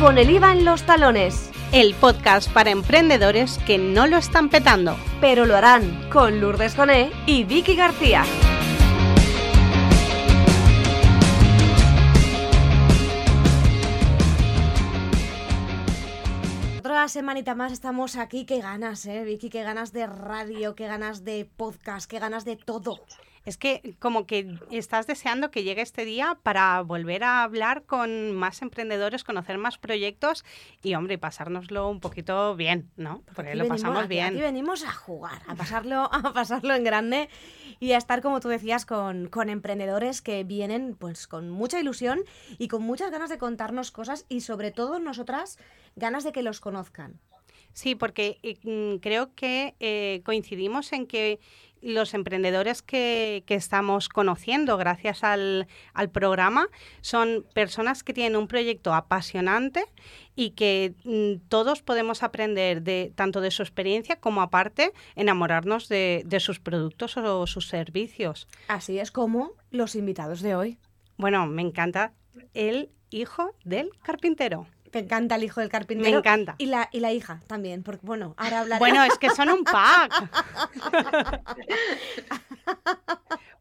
con el IVA en los talones. El podcast para emprendedores que no lo están petando. Pero lo harán con Lourdes Joné y Vicky García. Otra semanita más estamos aquí. Qué ganas, ¿eh, Vicky? Qué ganas de radio, qué ganas de podcast, qué ganas de todo. Es que como que estás deseando que llegue este día para volver a hablar con más emprendedores, conocer más proyectos y, hombre, pasárnoslo un poquito bien, ¿no? Porque Aquí lo venimos- pasamos aquí- bien. Aquí venimos a jugar, a pasarlo, a pasarlo en grande y a estar, como tú decías, con, con emprendedores que vienen pues con mucha ilusión y con muchas ganas de contarnos cosas y sobre todo nosotras ganas de que los conozcan. Sí, porque eh, mm, creo que eh, coincidimos en que los emprendedores que, que estamos conociendo gracias al, al programa son personas que tienen un proyecto apasionante y que mm, todos podemos aprender de tanto de su experiencia como aparte enamorarnos de, de sus productos o sus servicios. Así es como los invitados de hoy. Bueno, me encanta el hijo del carpintero. Me encanta el hijo del carpintero. Me encanta. Y la, y la hija también, porque bueno, ahora hablaré. Bueno, es que son un pack.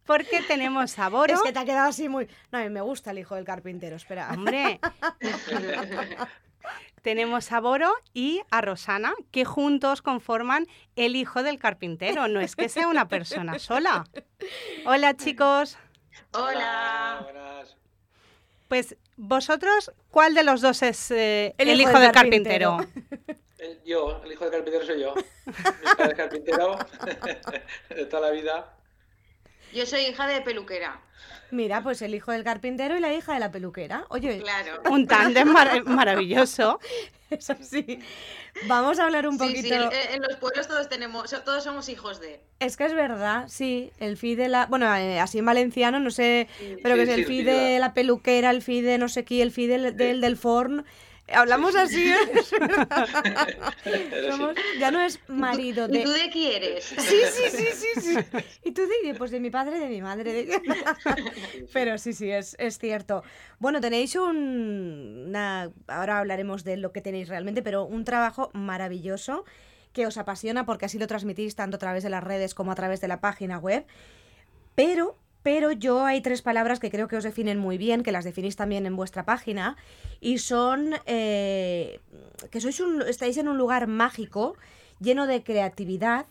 Porque tenemos a Boro. es que te ha quedado así muy... No, a mí me gusta el hijo del carpintero, espera. Hombre, tenemos a Boro y a Rosana, que juntos conforman el hijo del carpintero. No es que sea una persona sola. Hola, chicos. Hola. Buenas. Pues vosotros, ¿cuál de los dos es eh, el, hijo, del carpintero? Yo, el hijo del carpintero soy yo. Mi padre es carpintero de toda la vida. Yo soy hija de peluquera. Mira, pues el hijo del carpintero y la hija de la peluquera. Oye, Claro. Un tándem mar- maravilloso. eso sí. Vamos a hablar un Sí, poquito... sí, en, en los pueblos todos tenemos, todos somos hijos de. Es que es verdad, sí, el fi de la... Bueno, eh, así en valenciano, no sé, pero que Sí, es el fi de la peluquera, el fi de no sé qué, el fi del, del, del forn. Hablamos así, ¿eh? Es verdad. Somos- Ya no es marido ¿Y de... tú de quién eres? Sí, sí, sí, sí, sí. ¿Y tú de, pues de mi padre, de mi madre? de- Pero sí, sí, es, es cierto. Bueno, tenéis un... una- Ahora hablaremos de lo que tenéis realmente, pero un trabajo maravilloso que os apasiona porque así lo transmitís tanto a través de las redes como a través de la página web. Pero, pero yo hay tres palabras que creo que os definen muy bien, que las definís también en vuestra página, y son eh, que sois estáis en un lugar mágico, lleno de creatividad,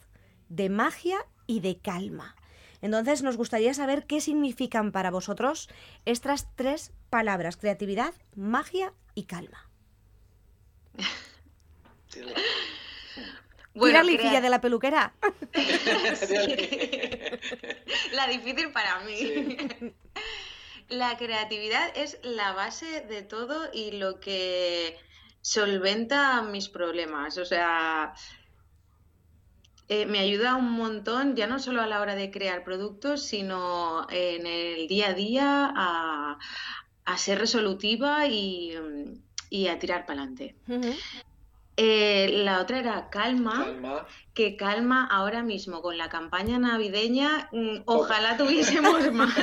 de magia y de calma. Entonces nos gustaría saber qué significan para vosotros estas tres palabras, creatividad, magia y calma. Tira crea- Licilla de la peluquera. La difícil para mí. La creatividad es la base de todo y lo que solventa mis problemas. O sea, eh, me ayuda un montón, ya no solo a la hora de crear productos, sino en el día a día a, a ser resolutiva y, y a tirar para adelante. Ujú. la otra era calma Calma. que calma ahora mismo con la campaña navideña. mm, Ojalá tuviésemos más.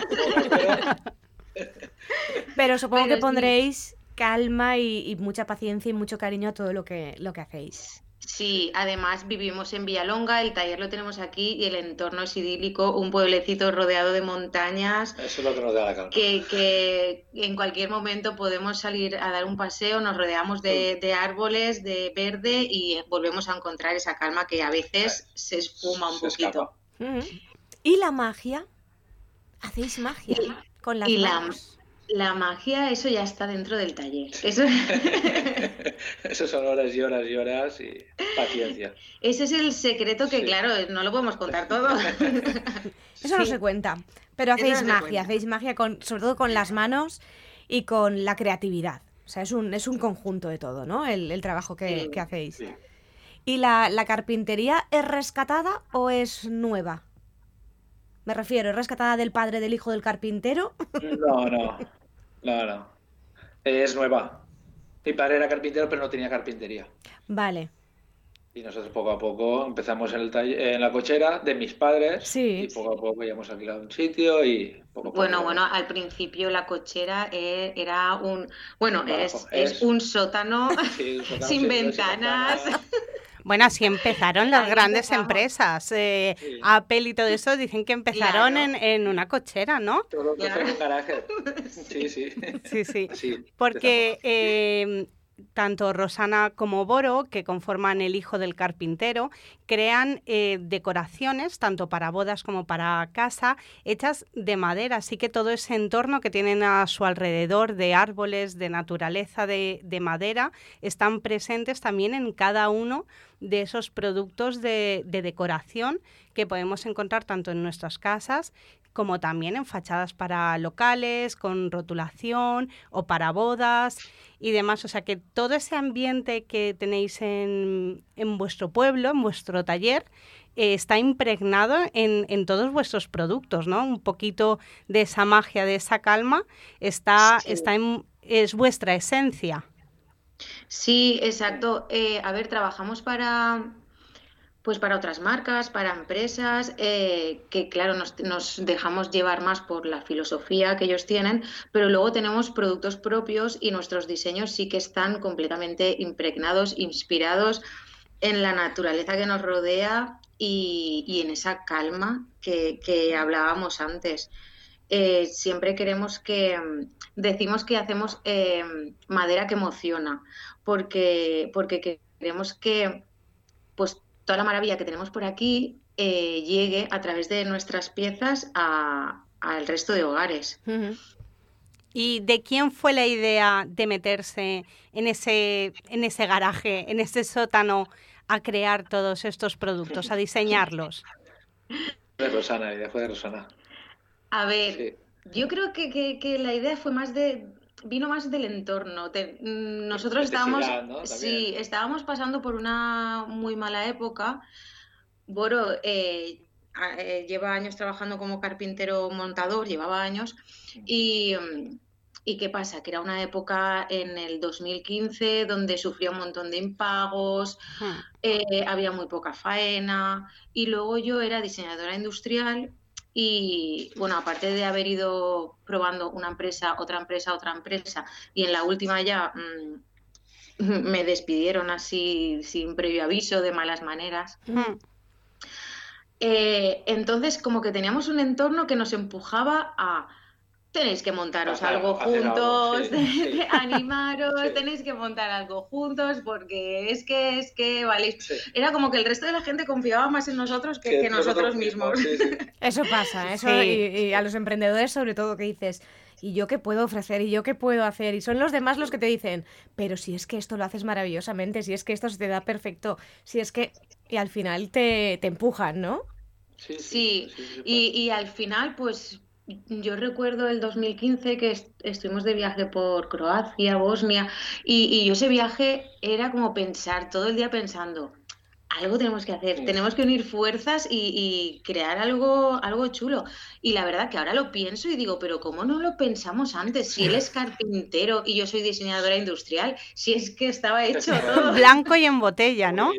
Pero supongo Pero que sí. pondréis calma y, y mucha paciencia y mucho cariño a todo lo que, lo que hacéis. Sí, además vivimos en Villalonga, el taller lo tenemos aquí y el entorno es idílico, un pueblecito rodeado de montañas. Eso es lo que nos da la calma. Que, que en cualquier momento podemos salir a dar un paseo, nos rodeamos de, de árboles, de verde y volvemos a encontrar esa calma que a veces se espuma un Se poquito. escapa. ¿Y la magia? ¿Hacéis magia con las y la- manos? La magia, eso ya está dentro del taller. Eso, Eso son horas y horas y horas y paciencia. ese es el secreto que, Sí. claro, no lo podemos contar todo. Eso no Sí. se cuenta. Pero hacéis no magia, hacéis magia con, sobre todo con las manos y con la creatividad. O sea, es un, es un conjunto de todo, ¿no? El, el trabajo que, Sí, que hacéis. Sí. ¿Y la, la carpintería es rescatada o es nueva? Me refiero, ¿es rescatada del padre del hijo del carpintero? No, no. No, no. Es nueva. Mi padre era carpintero, pero no tenía carpintería. Vale. Y nosotros poco a poco empezamos en, el taller, en la cochera de mis padres Sí. y poco a poco ya hemos alquilado un sitio y poco a poco. Bueno, bueno, al principio la cochera e- era un, bueno, es, es es- un sótano Sí, un sótano sin sin- ventanas. Bueno, así empezaron las Ahí grandes empezamos. empresas. eh, Sí. Apple y todo eso dicen que empezaron Claro. en, en una cochera, ¿no? Todo en Claro. un garaje. Sí, sí. Sí, sí. Sí, Porque eh, tanto Rosana como Boro, que conforman el hijo del carpintero, crean eh, decoraciones, tanto para bodas como para casa, hechas de madera. Así que todo ese entorno que tienen a su alrededor de árboles, de naturaleza, de, de madera, están presentes también en cada uno de esos productos de, de decoración que podemos encontrar tanto en nuestras casas como también en fachadas para locales, con rotulación o para bodas y demás. O sea que todo ese ambiente que tenéis en, en vuestro pueblo, en vuestro taller, eh, está impregnado en, en todos vuestros productos, ¿no? Un poquito de esa magia, de esa calma, está, Sí. está en, es vuestra esencia. Sí, exacto. Eh, a ver, trabajamos para, pues para otras marcas, para empresas, eh, que claro, nos, dejamos llevar más por la filosofía que ellos tienen, pero luego tenemos productos propios y nuestros diseños sí que están completamente impregnados, inspirados en la naturaleza que nos rodea y, y en esa calma que, que hablábamos antes. Eh, siempre queremos que, decimos que hacemos eh, madera que emociona, porque, porque queremos que pues toda la maravilla que tenemos por aquí eh, llegue a través de nuestras piezas a- al resto de hogares. ¿Y de quién fue la idea de meterse en ese, en ese garaje, en ese sótano, a crear todos estos productos, a diseñarlos? De Rosana, la idea fue de Rosana. A ver, Sí. yo creo que, que- que la idea fue más de, vino más del entorno. Te- mm, nosotros estábamos, ¿no? sí, estábamos pasando por una muy mala época. Boro eh, a- eh, lleva años trabajando como carpintero montador, llevaba años. Y, mm, ¿y qué pasa? Que era una época en el 2015 donde sufría un montón de impagos, Hmm. eh, había muy poca faena y luego yo era diseñadora industrial y bueno, aparte de haber ido probando una empresa, otra empresa, otra empresa y en la última ya mm, me despidieron así sin previo aviso, de malas maneras. Hmm. Eh, entonces como que teníamos un entorno que nos empujaba a tenéis que montaros Hacer- algo juntos, sí, sí. animaros, Sí. tenéis que montar algo juntos porque es que es que vale, Sí. era como que el resto de la gente confiaba más en nosotros que, Que que nosotros mismos. sí, sí. Eso pasa, eso Sí. y, y a los emprendedores sobre todo que dices, ¿y yo qué puedo ofrecer? ¿Y yo qué puedo hacer? Y son los demás los que te dicen, pero si es que esto lo haces maravillosamente, si es que esto se te da perfecto, si es que... Y al final te, te empujan, ¿no? Sí, Sí, sí, sí, Y, y al final, pues yo recuerdo el 2015 que est- estuvimos de viaje por Croacia, Bosnia, y, y yo ese viaje era como pensar, todo el día pensando, algo tenemos que hacer, Sí. tenemos que unir fuerzas y, y crear algo, algo chulo. Y la verdad que ahora lo pienso y digo, pero ¿cómo no lo pensamos antes? Si él es carpintero y yo soy diseñadora industrial, si es que estaba hecho todo. Blanco y en botella, ¿no?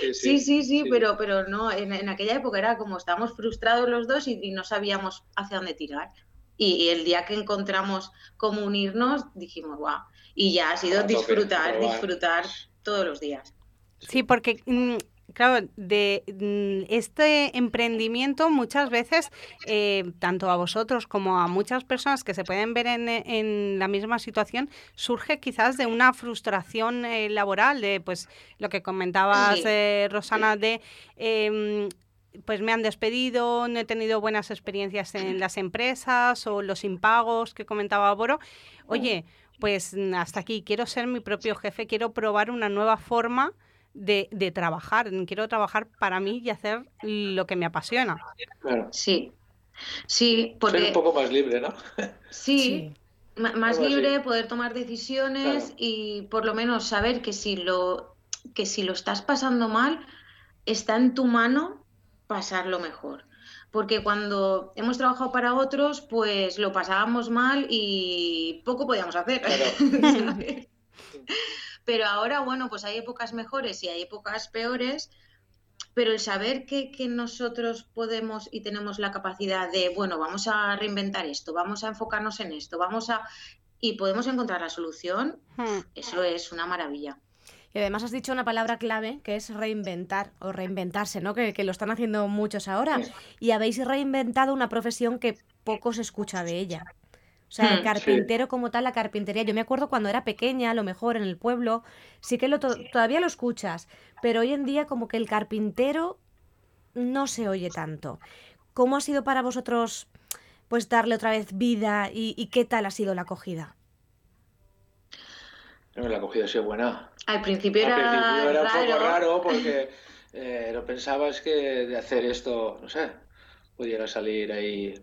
Sí, Sí, sí, sí, pero, pero no, en, en aquella época era como estábamos frustrados los dos y, y no sabíamos hacia dónde tirar. Y, y el día que encontramos cómo unirnos, dijimos, guau. Y ya ha sido disfrutar, disfrutar todos los días. Sí, porque, mm, claro, de mm, este emprendimiento muchas veces, eh, tanto a vosotros como a muchas personas que se pueden ver en, en la misma situación, surge quizás de una frustración eh, laboral, de pues lo que comentabas, eh, Rosana, de... em, pues me han despedido, no he tenido buenas experiencias en las empresas o los impagos que comentaba Boro. Oye, pues hasta aquí, quiero ser mi propio jefe, quiero probar una nueva forma de, de trabajar, quiero trabajar para mí y hacer lo que me apasiona. Claro. Sí, sí, Ser porque un poco más libre, ¿no? sí, más así. libre, poder tomar decisiones Claro. y por lo menos saber que si lo, que si lo estás pasando mal, está en tu mano pasarlo mejor. Porque cuando hemos trabajado para otros, pues lo pasábamos mal y poco podíamos hacer. Claro. Pero ahora, bueno, pues hay épocas mejores y hay épocas peores, pero el saber que, que, nosotros podemos y tenemos la capacidad de, bueno, vamos a reinventar esto, vamos a enfocarnos en esto, vamos a... y podemos encontrar la solución, hmm. eso es una maravilla. Y además has dicho una palabra clave que es reinventar o reinventarse, ¿no? Que, que lo están haciendo muchos ahora. Y habéis reinventado una profesión que poco se escucha de ella. O sea, el hmm, carpintero como tal, la carpintería. Yo me acuerdo cuando era pequeña, a lo mejor en el pueblo, sí que lo todavía lo escuchas, pero hoy en día como que el carpintero no se oye tanto. ¿Cómo ha sido para vosotros pues darle otra vez vida y, qué tal ha sido la acogida? la acogida ha sido buena. Al principio era, Al principio era un poco raro porque eh, no pensabas que de hacer esto, no sé, pudiera salir ahí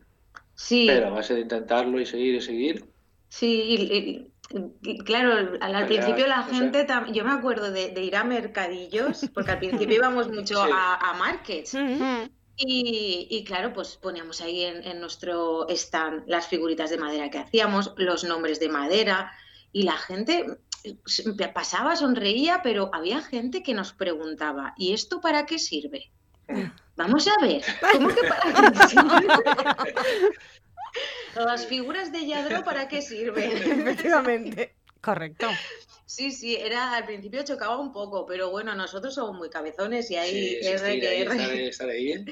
Sí. Pero a base de intentarlo y seguir y seguir. Sí, y, claro, al, principio la gente, yo me acuerdo de, ir a mercadillos, porque al principio íbamos mucho a, markets. Y, claro, pues poníamos ahí en, nuestro stand las figuritas de madera que hacíamos, los nombres de madera, y la gente pasaba, sonreía, pero había gente que nos preguntaba, ¿y esto para qué sirve? Vamos a ver, ¿cómo que para qué sirve? Las figuras de Yadro, ¿para qué sirven? Efectivamente. Correcto. Sí, sí, era al principio chocaba un poco, pero bueno, nosotros somos muy cabezones y ahí sí, estar, ahí.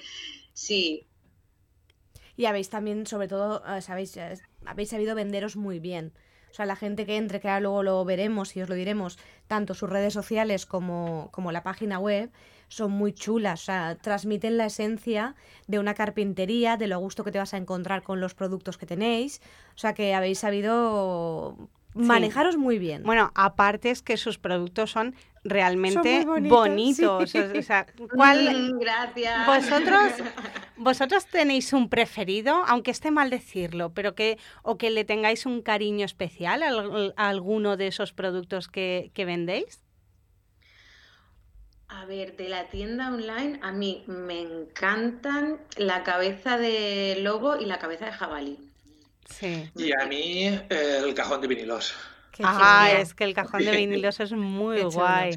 Sí. Y habéis también, sobre todo, sabéis, eh, habéis sabido venderos muy bien. O sea, la gente que entre, que ahora luego lo veremos y os lo diremos, tanto sus redes sociales como, como la página web, son muy chulas, o sea, transmiten la esencia de una carpintería, de lo a gusto que te vas a encontrar con los productos que tenéis, o sea, que habéis sabido manejaros muy bien. Bueno, aparte es que sus productos son realmente bonitos. O sea, ¿cuál... Mm, gracias. Vosotros, vosotros tenéis un preferido, aunque esté mal decirlo, pero que o que le tengáis un cariño especial a, alguno de esos productos que, que vendéis. A ver, de la tienda online, a mí me encantan la cabeza de lobo y la cabeza de jabalí. Sí. Y a mí el cajón de vinilos. Ah, es que el cajón de vinilos es muy guay.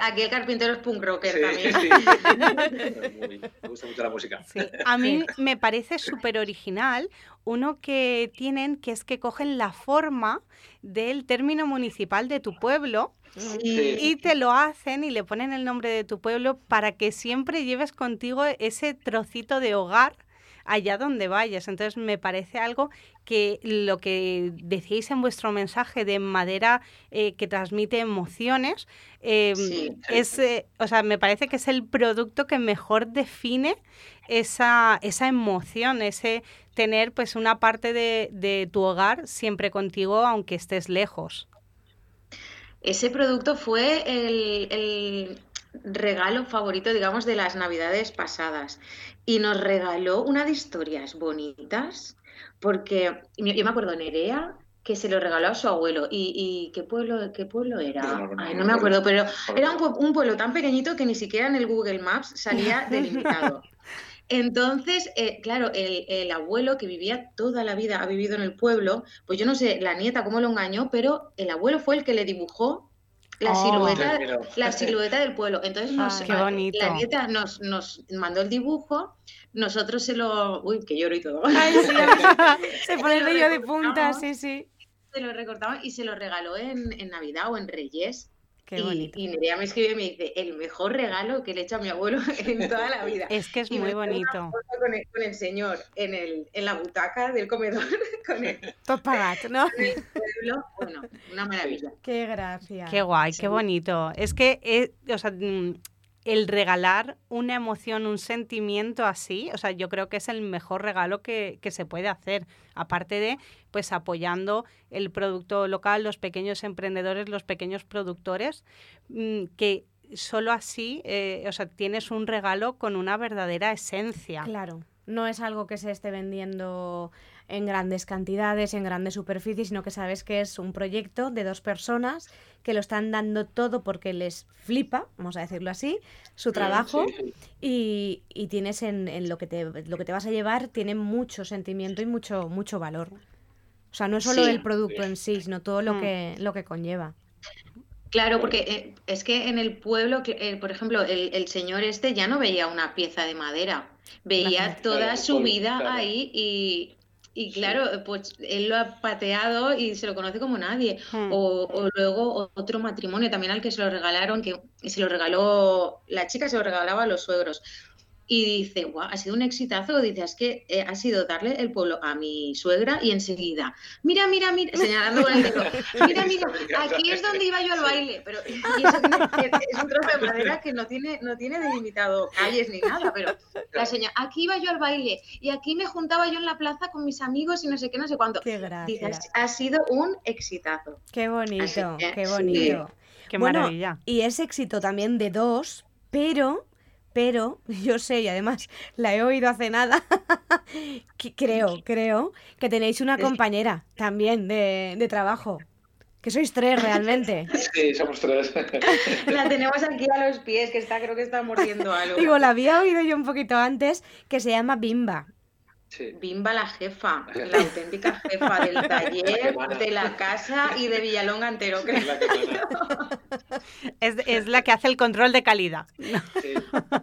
aquí el carpintero es punk rocker también. Sí. me gusta mucho la música. A mí me parece súper original uno que tienen, que es que cogen la forma del término municipal de tu pueblo y te lo hacen y le ponen el nombre de tu pueblo para que siempre lleves contigo ese trocito de hogar allá donde vayas. Entonces me parece algo que lo que decíais en vuestro mensaje de madera eh, que transmite emociones, em, es, eh, o sea, me parece que es el producto que mejor define esa, esa emoción, ese tener pues una parte de, de tu hogar siempre contigo aunque estés lejos. Ese producto fue el, regalo favorito, digamos, de las navidades pasadas. Y nos regaló una de historias bonitas, porque yo me acuerdo, Nerea, que se lo regaló a su abuelo. ¿Y, qué, pueblo, qué pueblo era? No, me acuerdo, pero era un, pueblo tan pequeñito que ni siquiera en el Google Maps salía delimitado. Entonces, eh, claro, el, abuelo que vivía toda la vida, ha vivido en el pueblo, pues yo no sé la nieta cómo lo engañó, pero el abuelo fue el que le dibujó la, oh. silueta, la silueta del pueblo. Entonces, nos, la nieta nos, nos mandó el dibujo, nosotros se lo... Uy, que lloro y todo. se pone el de punta, sí, sí. Se lo recortamos y se lo regaló en, en Navidad o en Reyes. Qué bonito. Y, Nerea me escribe y me dice, el mejor regalo que le he hecho a mi abuelo en toda la vida. Es que es muy bonito. Con el, con el, señor en, el, en la butaca del comedor. Con el, Todo pagado, ¿no? bueno, una maravilla. Qué gracia. Qué guay, qué bonito. Es que, eh, o sea, mm, el regalar una emoción, un sentimiento así, o sea, yo creo que es el mejor regalo que, que, se puede hacer, aparte de, pues, apoyando el producto local, los pequeños emprendedores, los pequeños productores, mm, que solo así, eh, o sea, tienes un regalo con una verdadera esencia. Claro, no es algo que se esté vendiendo en grandes cantidades, en grandes superficies, sino que sabes que es un proyecto de dos personas que lo están dando todo porque les flipa, vamos a decirlo así, su trabajo Y, y, tienes en, en, lo, que te, lo que te vas a llevar, tiene mucho sentimiento y mucho, mucho valor. O sea, no es solo el producto en sí, sino todo lo, mm. que, lo que conlleva. Claro, porque eh, es que en el pueblo, eh, por ejemplo, el, señor este ya no veía una pieza de madera, veía toda su vida ahí y, y claro, pues él lo ha pateado y se lo conoce como nadie. Hmm. O, o, luego otro matrimonio también al que se lo regalaron, que se lo regaló, la chica se lo regalaba a los suegros y dice, guau, ha sido un exitazo, dice, es que eh, ha sido darle el pueblo a mi suegra y enseguida, mira, mira, mira, señalando con el dedo, mira, mira, aquí es donde iba yo al baile, pero y eso es un trozo de madera que no tiene, no tiene delimitado calles ni nada, pero la señora, aquí iba yo al baile y aquí me juntaba yo en la plaza con mis amigos y no sé qué, no sé cuánto. Qué gracia. ha sido un exitazo. Qué bonito, qué bonito. Qué maravilla. y es éxito también de dos, pero pero yo sé, y además la he oído hace nada, que creo, creo que tenéis una compañera también de, de trabajo. Que sois tres realmente. Sí, somos tres. La tenemos aquí a los pies, que está, creo que está mordiendo algo. Digo, la había oído yo un poquito antes, que se llama Bimba. Bimba la jefa, la auténtica jefa del taller, de la casa y de Villalonga entero, Es, la que hace el control de calidad.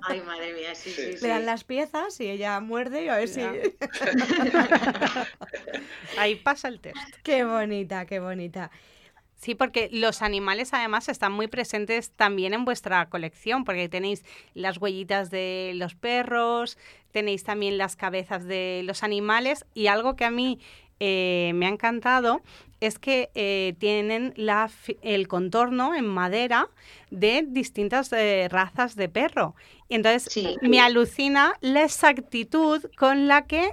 Ay, madre mía, sí, sí, Le dan las piezas y ella muerde y a ver si... Ahí pasa el test. Qué bonita, qué bonita. Sí, porque los animales además están muy presentes también en vuestra colección, porque tenéis las huellitas de los perros, tenéis también las cabezas de los animales y algo que a mí eh, me ha encantado es que eh, tienen la, el contorno en madera de distintas eh, razas de perro. Entonces me alucina la exactitud con la que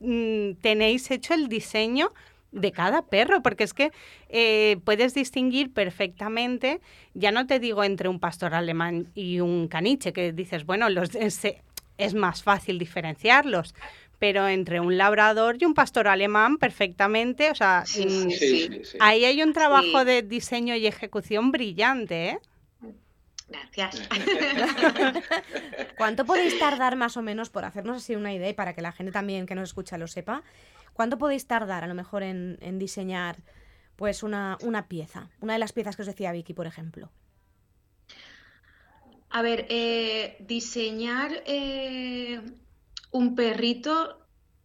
mm, tenéis hecho el diseño de cada perro, porque es que eh, puedes distinguir perfectamente, ya no te digo entre un pastor alemán y un caniche, que dices, bueno, los, es, es más fácil diferenciarlos, pero entre un labrador y un pastor alemán perfectamente, o sea, mm, ahí hay un trabajo de diseño y ejecución brillante, ¿eh? Gracias. ¿Cuánto podéis tardar más o menos por hacernos así una idea y para que la gente también que nos escucha lo sepa? ¿Cuánto podéis tardar a lo mejor en, diseñar pues una, pieza? Una de las piezas que os decía Vicky, por ejemplo. A ver, eh, diseñar eh, un perrito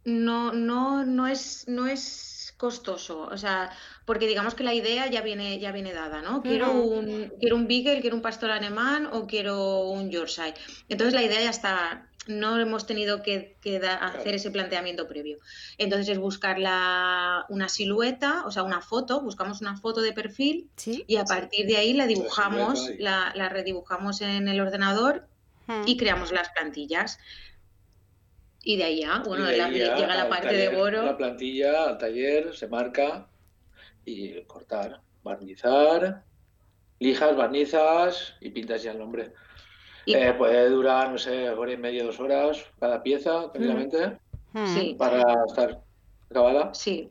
no, no, no, es, no es costoso. O sea, porque digamos que la idea ya viene, ya viene dada, ¿no? Quiero un, quiero un Beagle, quiero un pastor alemán o quiero un Yorkshire. Entonces la idea ya está, no hemos tenido que, hacer ese planteamiento previo. Entonces es buscar una silueta, o sea, una foto, buscamos una foto de perfil y a partir de ahí la dibujamos, la, redibujamos en el ordenador hmm. y creamos las plantillas. Y de ahí ya, bueno, llega la parte de boro. La plantilla al taller se marca y cortar, barnizar, lijas, barnizas y pintas ya el nombre. Eh, puede durar, no sé, hora y media, dos horas cada pieza, tranquilamente, sí. para estar acabada. Sí.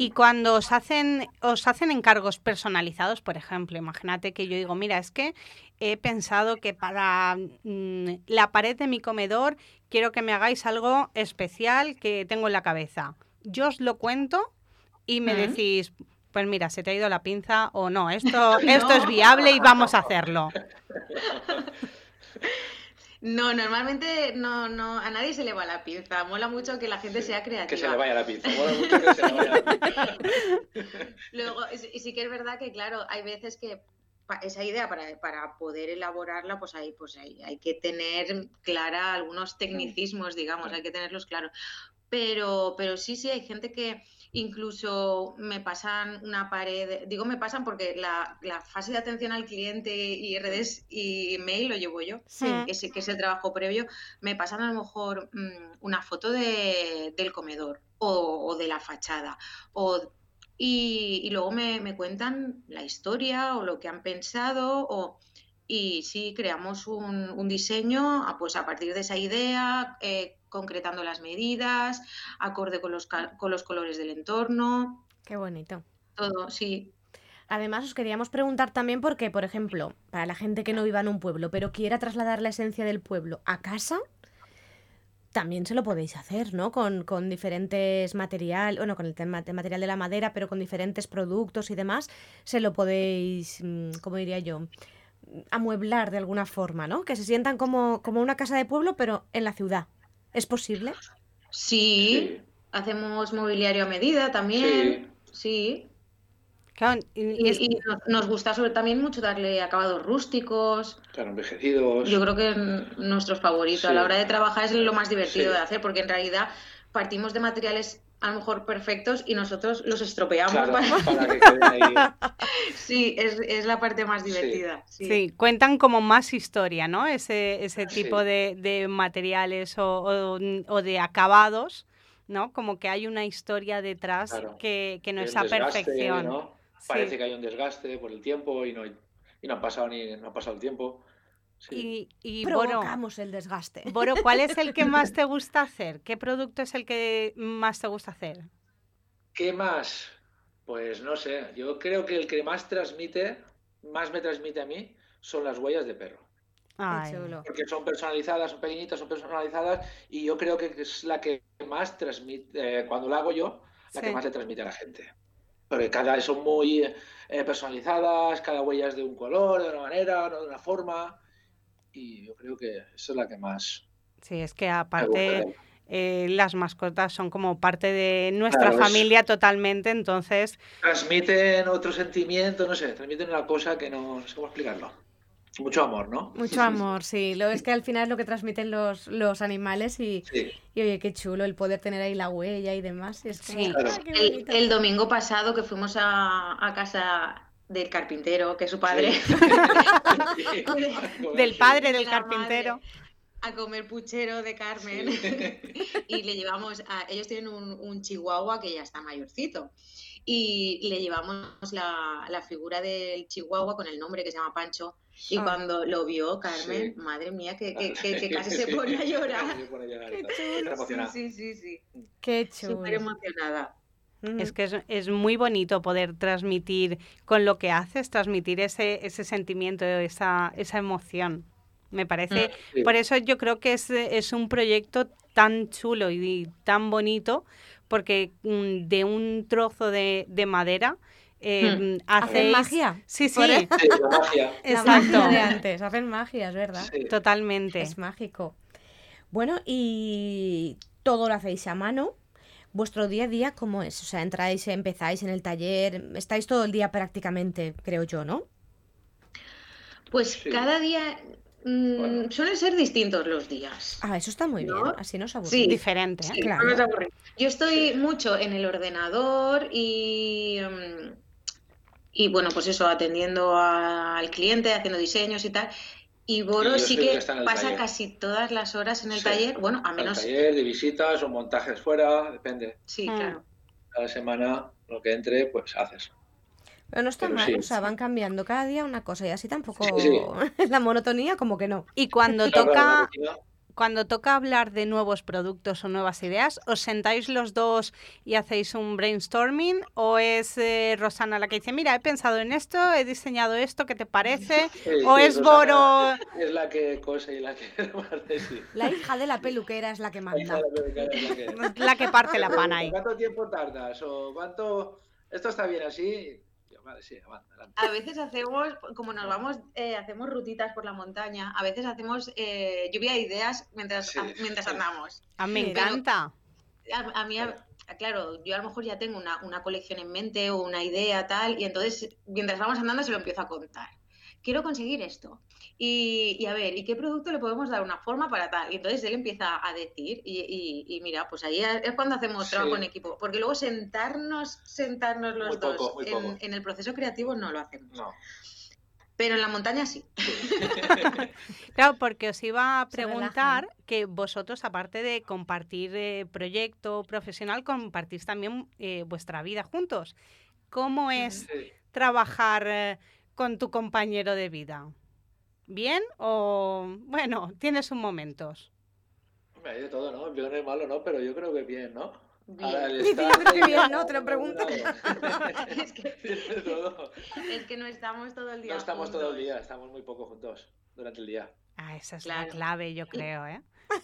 Y cuando os hacen, os hacen encargos personalizados, por ejemplo, imagínate que yo digo, mira, es que he pensado que para mm, la pared de mi comedor quiero que me hagáis algo especial que tengo en la cabeza. Yo os lo cuento y me decís, pues mira, se te ha ido la pinza o no, esto, esto es viable y vamos a hacerlo. No, normalmente no, no, a nadie se le va la pinza. Mola mucho que la gente sea creativa. Que se le vaya la pinza. Mola mucho que se le vaya la pinza. Luego, y sí que es verdad que, claro, hay veces que esa idea para, para poder elaborarla, pues hay, pues hay, hay que tener clara algunos tecnicismos, digamos, hay que tenerlos claros. Pero, pero sí, sí, hay gente que, Incluso me pasan una pared, digo me pasan porque la, fase de atención al cliente y redes y mail lo llevo yo, que, es, que es el trabajo previo, me pasan a lo mejor mm, una foto de, del comedor o, de la fachada o y, luego me, cuentan la historia o lo que han pensado o, y sí creamos un, un diseño pues a partir de esa idea, eh, concretando las medidas, acorde con los, con los colores del entorno. Qué bonito. Todo, sí. Además, os queríamos preguntar también porque, por ejemplo, para la gente que no viva en un pueblo, pero quiera trasladar la esencia del pueblo a casa, también se lo podéis hacer, ¿no? Con, con diferentes material, bueno, con el tema de material de la madera, pero con diferentes productos y demás, se lo podéis, mm, ¿cómo diría yo? Amueblar de alguna forma, ¿no? Que se sientan como, como una casa de pueblo, pero en la ciudad. ¿Es posible? Sí, hacemos mobiliario a medida también. Sí. y, nos gusta sobre también mucho darle acabados rústicos. Claro, envejecidos. Yo creo que nuestros favoritos a la hora de trabajar es lo más divertido de hacer, porque en realidad partimos de materiales a lo mejor perfectos y nosotros los estropeamos para... que queden ahí. sí, es, la parte más divertida. Sí. cuentan como más historia, ¿no? Ese, ese tipo de, materiales o, de acabados, ¿no? Como que hay una historia detrás que, no es a perfección. Parece que hay un desgaste por el tiempo y no, y no ha pasado ni no ha pasado el tiempo. Y, Provocamos el desgaste. Boro, ¿cuál es el que más te gusta hacer? ¿Qué producto es el que más te gusta hacer? ¿Qué más? Pues no sé, yo creo que el que más transmite, más me transmite a mí, son las huellas de perro. Porque son personalizadas, son pequeñitas, son personalizadas y yo creo que es la que más transmite, eh, cuando la hago yo, la que más le transmite a la gente. Porque cada son muy eh, personalizadas, cada huella es de un color, de una manera, de una forma y yo creo que esa es la que más. Sí, es que aparte eh, las mascotas son como parte de nuestra familia totalmente, entonces... Transmiten otro sentimiento, no sé, transmiten una cosa que no, sé cómo explicarlo. Mucho amor, ¿no? Mucho amor, sí. Lo es que al final es lo que transmiten los, los animales y, y, oye, qué chulo el poder tener ahí la huella y demás. Es sí. Ah, el, domingo pasado que fuimos a, a casa del carpintero, que es su padre. del padre del carpintero. A comer puchero de Carmen. y le llevamos, a, ellos tienen un, chihuahua que ya está mayorcito. Y le llevamos la, figura del chihuahua con el nombre que se llama Pancho. Y ah. cuando lo vio Carmen, madre mía, que, casi se pone a llorar. Qué chulo. Sí, sí, sí, Qué chulo. Súper emocionada. Es que es, muy bonito poder transmitir con lo que haces, transmitir ese, ese sentimiento, esa, esa emoción. Me parece, mm, por eso yo creo que es, es un proyecto tan chulo y tan bonito, porque mm, de un trozo de, madera eh, ¿Hacen magia? Sí, sí. magia. Exacto. de antes, hacen magia, es verdad. Totalmente. Es mágico. Bueno, y todo lo hacéis a mano vuestro día a día, ¿cómo es? O sea, entráis, empezáis en el taller, estáis todo el día prácticamente, creo yo, ¿no? Pues cada día mm, suelen ser distintos los días. Ah, eso está muy bien, así no es aburre. Sí, diferente, ¿eh? claro. Yo estoy mucho en el ordenador y, mm, y bueno, pues eso, atendiendo al cliente, haciendo diseños y tal. Y Boro sí que, pasa casi todas las horas en el taller, bueno, a menos... taller, de visitas o montajes fuera, depende. Sí, mm. claro. Cada semana lo que entre, pues haces. Pero no está mal, o sea, van cambiando cada día una cosa y así tampoco la monotonía como que no. Y cuando toca cuando toca hablar de nuevos productos o nuevas ideas, ¿os sentáis los dos y hacéis un brainstorming? ¿O es eh, Rosana la que dice, mira, he pensado en esto, he diseñado esto, ¿qué te parece? ¿O es Boro...? Es la que cosa y la que La hija de la peluquera es la que manda. La, que parte la pana ahí. ¿Cuánto tiempo tardas? ¿O cuánto...? Esto está bien así, a veces hacemos, como nos vamos, eh, hacemos rutitas por la montaña, a veces hacemos eh, lluvia de ideas mientras, mientras andamos. A mí me encanta. A, mí, claro, yo a lo mejor ya tengo una, una colección en mente o una idea tal, y entonces mientras vamos andando se lo empiezo a contar quiero conseguir esto. Y, a ver, ¿y qué producto le podemos dar una forma para tal? Y entonces él empieza a decir, y, mira, pues ahí es cuando hacemos trabajo en equipo, porque luego sentarnos, sentarnos los dos en, el proceso creativo no lo hacemos. Pero en la montaña sí. claro, porque os iba a preguntar que vosotros, aparte de compartir eh, proyecto profesional, compartís también eh, vuestra vida juntos. ¿Cómo es trabajar eh, con tu compañero de vida? ¿Bien o bueno, tienes sus momentos? Hay de todo, ¿no? Yo no es malo, ¿no? Pero yo creo que bien, ¿no? Bien. yo creo que bien, ¿no? Te lo pregunto. es, que, es que no estamos todo el día. No estamos todo el día, estamos muy poco juntos durante el día. Ah, esa es la clave, yo creo, ¿eh?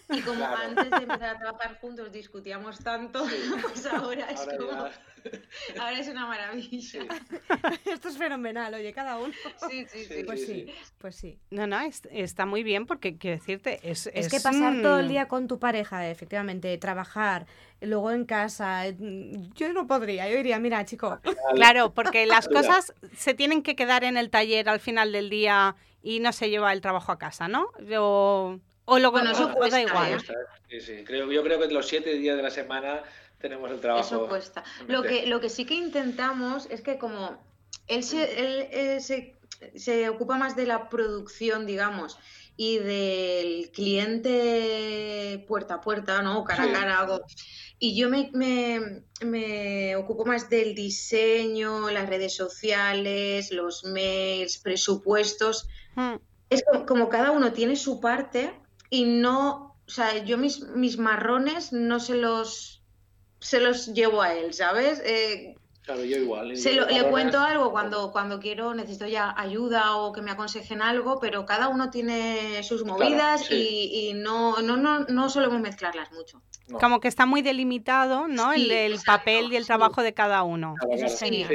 Y como antes de empezar a trabajar juntos discutíamos tanto, pues ahora es como... Ahora es una maravilla. Esto es fenomenal, oye, cada uno. Sí, sí, sí. Pues sí, pues sí. No, no, está muy bien porque quiero decirte, es... Es, que pasar todo el día con tu pareja, efectivamente, trabajar, luego en casa, eh, yo no podría, yo diría, mira, chico. Claro, porque las cosas se tienen que quedar en el taller al final del día y no se lleva el trabajo a casa, ¿no? O, o lo bueno, eso da igual. ¿eh? Sí, sí. Creo, yo creo que los siete días de la semana tenemos el trabajo. Eso cuesta. Lo que, lo que sí que intentamos es que como él se, él, eh, se, se ocupa más de la producción, digamos, y del cliente puerta a puerta, ¿no? Cara a cara, algo. Y yo me, me, me, ocupo más del diseño, las redes sociales, los mails, presupuestos. Hmm. Es como, cada uno tiene su parte y no, o sea, yo mis, mis marrones no se los, se los llevo a él, ¿sabes? Eh, Claro, yo igual. Se le cuento algo cuando, cuando quiero, necesito ya ayuda o que me aconsejen algo, pero cada uno tiene sus movidas y, no, no, no, no solemos mezclarlas mucho. Como que está muy delimitado, ¿no? el, papel y el trabajo de cada uno. Eso es genial.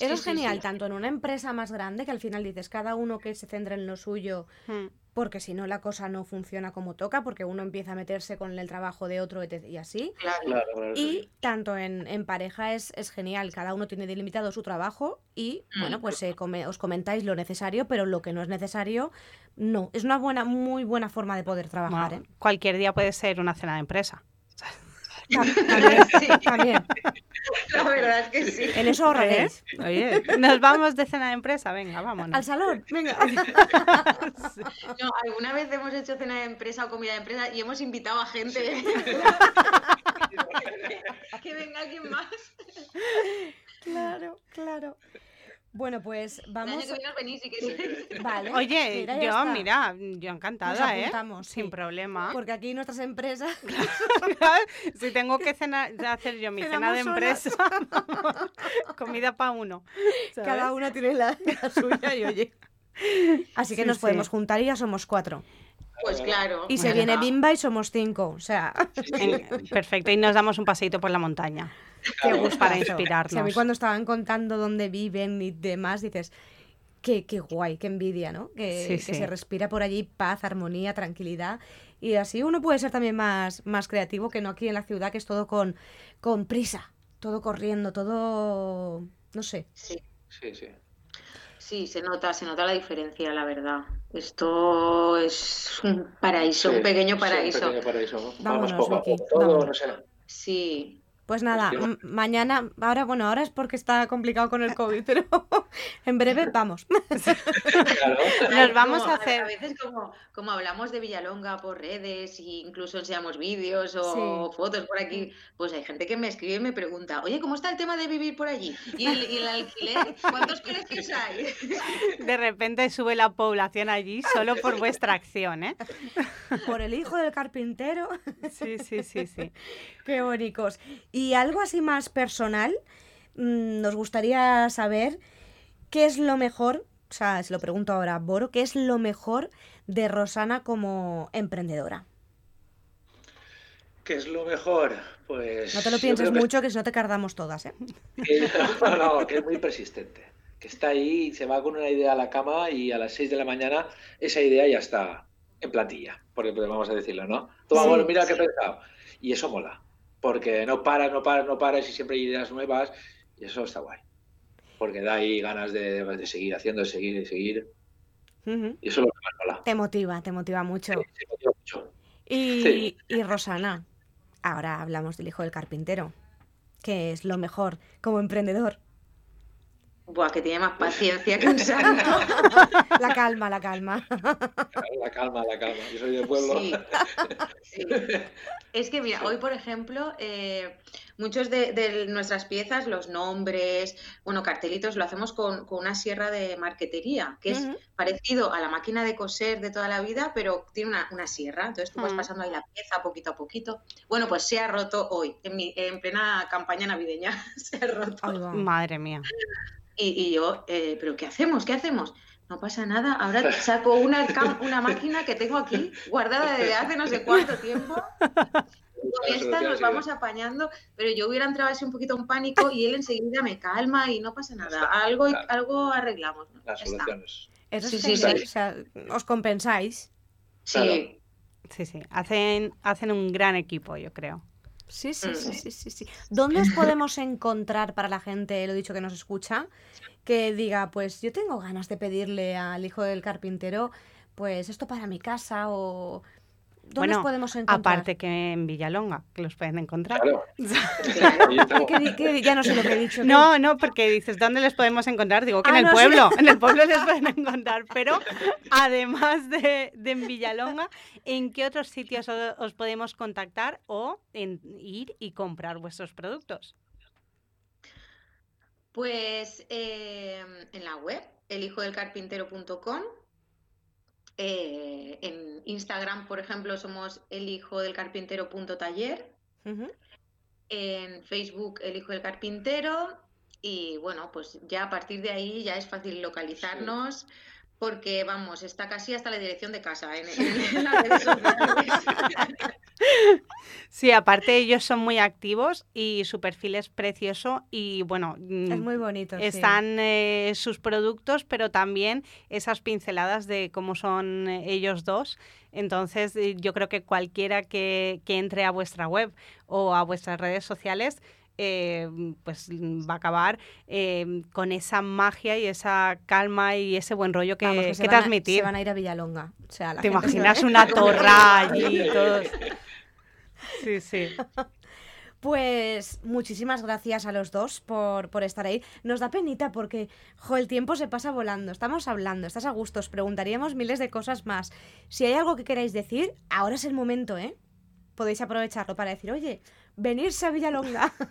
Eso es genial, tanto en una empresa más grande, que al final dices, cada uno que se centre en lo suyo, hmm. Porque si no la cosa no funciona como toca, porque uno empieza a meterse con el trabajo de otro y así. y tanto en, pareja es, es, genial, cada uno tiene delimitado su trabajo y, bueno, pues eh, os comentáis lo necesario, pero lo que no es necesario, no. Es una buena, muy buena forma de poder trabajar. ¿eh? Cualquier día puede ser una cena de empresa. También, sí, también. La verdad es que sí. En eso ahorraréis. ¿Eh? Oye, nos vamos de cena de empresa, venga, vámonos. Al salón, venga. No, alguna vez hemos hecho cena de empresa o comida de empresa y hemos invitado a gente. que venga alguien más. Claro, claro. Bueno, pues vamos. Vale. Oye, yo, mira, yo encantada, ¿eh? Sin problema. Porque aquí nuestras empresas. si tengo que cenar, hacer yo mi cena de empresa, comida para uno. Cada una tiene la, suya y oye. Así que nos podemos juntar y ya somos cuatro. Pues claro. Y se viene Bimba y somos cinco. O sea. Perfecto, y nos damos un paseito por la montaña. Qué gusto para inspirarnos. a mí cuando estaban contando dónde viven y demás, dices, qué, qué guay, qué envidia, ¿no? Que, se respira por allí paz, armonía, tranquilidad. Y así uno puede ser también más, más creativo que no aquí en la ciudad, que es todo con, con prisa, todo corriendo, todo... no sé. Sí, sí, sí. Sí, se nota, se nota la diferencia, la verdad. Esto es un paraíso, un pequeño paraíso. un pequeño paraíso. Vamos poco a Todo, no sé. Sí, pues nada, mañana, ahora, bueno, ahora es porque está complicado con el COVID, pero en breve vamos. Nos vamos a hacer. A veces, como, como hablamos de Villalonga por redes, e incluso enseñamos vídeos o fotos por aquí, pues hay gente que me escribe y me pregunta, oye, ¿cómo está el tema de vivir por allí? ¿Y el, alquiler? ¿Cuántos colegios hay? De repente sube la población allí solo por vuestra acción, ¿eh? Por el hijo del carpintero. Sí, sí, sí, sí. Qué bonitos. Y algo así más personal, mm, nos gustaría saber qué es lo mejor, o sea, se lo pregunto ahora a Boro, qué es lo mejor de Rosana como emprendedora. ¿Qué es lo mejor? Pues. No te lo pienses mucho, que... si no te cardamos todas, ¿eh? no, no, que es muy persistente. Que está ahí, se va con una idea a la cama y a las 6 de la mañana esa idea ya está en plantilla, porque vamos a decirlo, ¿no? Toma, bueno, mira qué he pensado. Y eso mola porque no paras, no paras, no paras y siempre hay ideas nuevas y eso está guay. Porque da ahí ganas de, seguir haciendo, de seguir, de seguir. Y eso es lo que más mola. Te motiva, te motiva mucho. te motiva mucho. Y, y Rosana, ahora hablamos del hijo del carpintero. ¿Qué es lo mejor como emprendedor? Buah, que tiene más paciencia que un santo. La calma, la calma. La calma, la calma. Yo soy de pueblo. Sí, Es que, mira, hoy, por ejemplo, eh, muchos de, nuestras piezas, los nombres, bueno, cartelitos, lo hacemos con, una sierra de marquetería, que es parecido a la máquina de coser de toda la vida, pero tiene una, sierra. Entonces tú vas pasando ahí la pieza poquito a poquito. Bueno, pues se ha roto hoy, en, mi, en plena campaña navideña. se ha roto. Madre mía. Y, yo, eh, ¿pero qué hacemos? ¿Qué hacemos? no pasa nada, ahora saco una, una máquina que tengo aquí guardada desde hace no sé cuánto tiempo. Con esta nos vamos apañando, pero yo hubiera entrado así un poquito en pánico y él enseguida me calma y no pasa nada. Algo, algo arreglamos. Las soluciones. Eso sí, sí, sí. O sea, os compensáis. Sí. Sí, sí. Hacen, hacen un gran equipo, yo creo. Sí, sí, sí, sí, sí, sí. ¿Dónde os podemos encontrar para la gente, lo dicho que nos escucha, que diga, pues yo tengo ganas de pedirle al hijo del carpintero, pues esto para mi casa o ¿Dónde bueno, podemos encontrar? Aparte que en Villalonga, que los pueden encontrar. Claro. ya no sé lo que he dicho. No, no, porque dices, ¿dónde les podemos encontrar? Digo que en ah, el pueblo, en el pueblo les pueden encontrar. Pero además de, en Villalonga, ¿en qué otros sitios os, podemos contactar o en ir y comprar vuestros productos? Pues eh, en la web, elhijodelcarpintero.com eh, en Instagram, por ejemplo, somos el hijo del carpintero.taller. En Facebook, el hijo del carpintero. Y bueno, pues ya a partir de ahí ya es fácil localizarnos porque vamos, está casi hasta la dirección de casa en, las redes sociales. Sí, aparte ellos son muy activos y su perfil es precioso y bueno, es muy bonito. Están eh, sus productos, pero también esas pinceladas de cómo son ellos dos. Entonces eh, yo creo que cualquiera que, que entre a vuestra web o a vuestras redes sociales eh, pues va a acabar eh, con esa magia y esa calma y ese buen rollo que, transmitir. se van a ir a Villalonga. ¿Te imaginas una torra allí? Todos? Sí, sí. Pues muchísimas gracias a los dos por, por, estar ahí. Nos da penita porque, jo, el tiempo se pasa volando. Estamos hablando, estás a gusto, os preguntaríamos miles de cosas más. Si hay algo que queráis decir, ahora es el momento, ¿eh? Podéis aprovecharlo para decir, oye, venirse a Villalonga.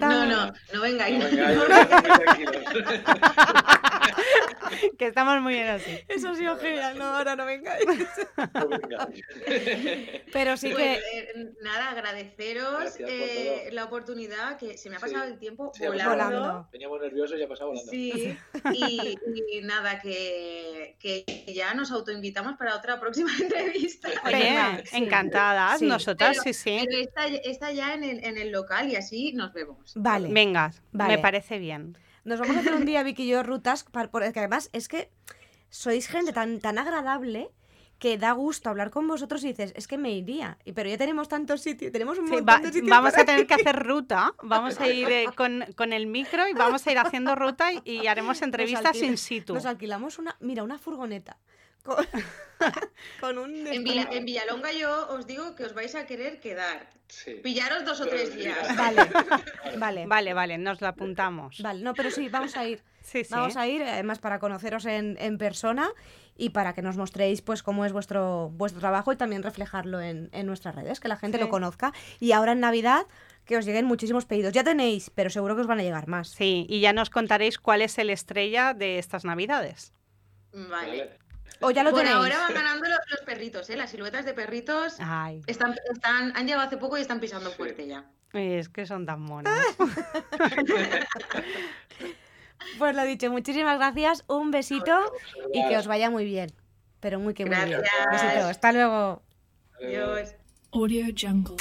No, no, no vengáis. que estamos muy bien así. Eso sí, genial. No, ahora no vengáis. Pero sí pues, que... Eh, nada, agradeceros eh, la oportunidad, que se me ha pasado el tiempo volando. Veníamos nerviosos y ha pasado volando. Sí, y, nada, que, que, ya nos autoinvitamos para otra próxima entrevista. Oye, encantadas, nosotras, sí, sí. Pero está, ya en el, en el local y así nos vemos. Vale. Venga, me parece bien. Nos vamos a hacer un día, Vicky y yo, rutas, porque además es que sois gente tan, tan agradable que da gusto hablar con vosotros y dices, es que me iría. Pero ya tenemos tantos sitios, tenemos un montón de sitios. Vamos a tener que hacer ruta, vamos a ir eh, con, con, el micro y vamos a ir haciendo ruta y, haremos entrevistas in situ. Nos alquilamos una, mira, una furgoneta. Con, un en, Villalonga yo os digo que os vais a querer quedar. Pillaros dos o tres días. Vale, vale. Vale, vale, nos lo apuntamos. Vale, no, pero sí, vamos a ir. Vamos a ir, además, para conoceros en, en, persona y para que nos mostréis pues cómo es vuestro, vuestro trabajo y también reflejarlo en, en nuestras redes, que la gente lo conozca. Y ahora en Navidad que os lleguen muchísimos pedidos. Ya tenéis, pero seguro que os van a llegar más. Sí, y ya nos contaréis cuál es el estrella de estas Navidades. Vale. O ya lo Por ahora van ganando los, perritos, ¿eh? Las siluetas de perritos Están, están, han llegado hace poco y están pisando fuerte ya. Es que son tan monos. pues lo dicho, muchísimas gracias, un besito y que os vaya muy bien. Pero muy que muy bien. besito, hasta luego. Adiós. Audio Jungle.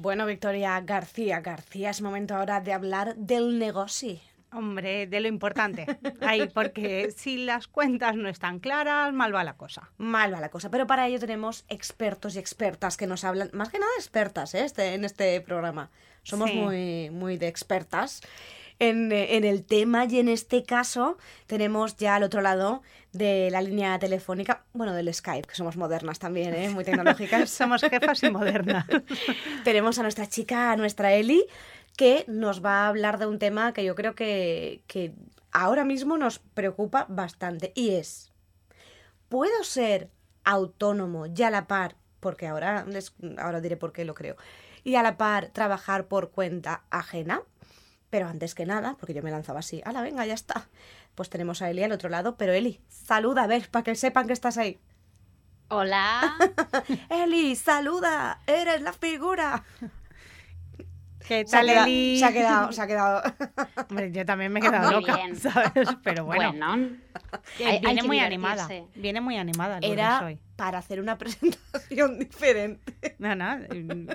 Bueno, Victoria García García, es momento ahora de hablar del negocio. Hombre, de lo importante. Ahí, porque si las cuentas no están claras, mal va la cosa. Mal va la cosa. Pero para ello tenemos expertos y expertas que nos hablan, más que nada expertas ¿eh? este, en este programa. Somos muy, muy de expertas en, en, el tema y en este caso tenemos ya al otro lado de la línea telefónica, bueno, del Skype, que somos modernas también, ¿eh? muy tecnológicas. somos jefas y modernas. tenemos a nuestra chica, a nuestra Eli, que nos va a hablar de un tema que yo creo que, que ahora mismo nos preocupa bastante y es, ¿puedo ser autónomo y a la par, porque ahora, ahora diré por qué lo creo, y a la par trabajar por cuenta ajena? Pero antes que nada, porque yo me lanzaba así, ¡hala, venga, ya está! Pues tenemos a Eli al otro lado, pero Eli, saluda, a ver, para que sepan que estás ahí. Hola. Eli, saluda, eres la figura. ¿Qué tal, Eli? Se ha quedado, se ha quedado. Hombre, yo también me he quedado loca, ¿sabes? Pero bueno. bueno viene muy animada. Viene muy animada. Era hoy. Para hacer una presentación diferente. No, no,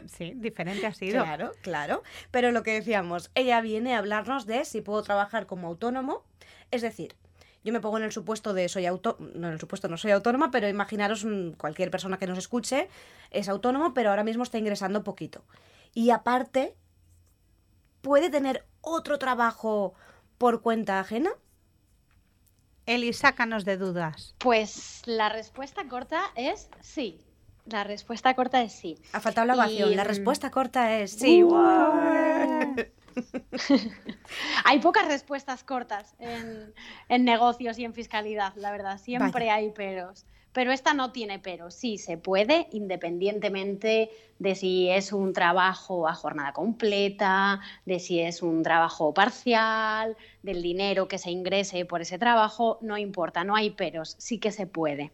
sí, diferente ha sido. Claro, claro. Pero lo que decíamos, ella viene a hablarnos de si puedo trabajar como autónomo. Es decir, yo me pongo en el supuesto de soy autónomo, no en el supuesto no soy autónoma, pero imaginaros cualquier persona que nos escuche es autónomo, pero ahora mismo está ingresando poquito. Y aparte, ¿puede tener otro trabajo por cuenta ajena? Eli, sácanos de dudas. Pues la respuesta corta es sí. La respuesta corta es sí. Ha faltado la ovación. La respuesta corta es sí. Uh. hay pocas respuestas cortas en, negocios y en fiscalidad, la verdad. Siempre hay peros. Pero esta no tiene peros. Sí, se puede, independientemente de si es un trabajo a jornada completa, de si es un trabajo parcial, del dinero que se ingrese por ese trabajo, no importa, no hay peros. Sí que se puede.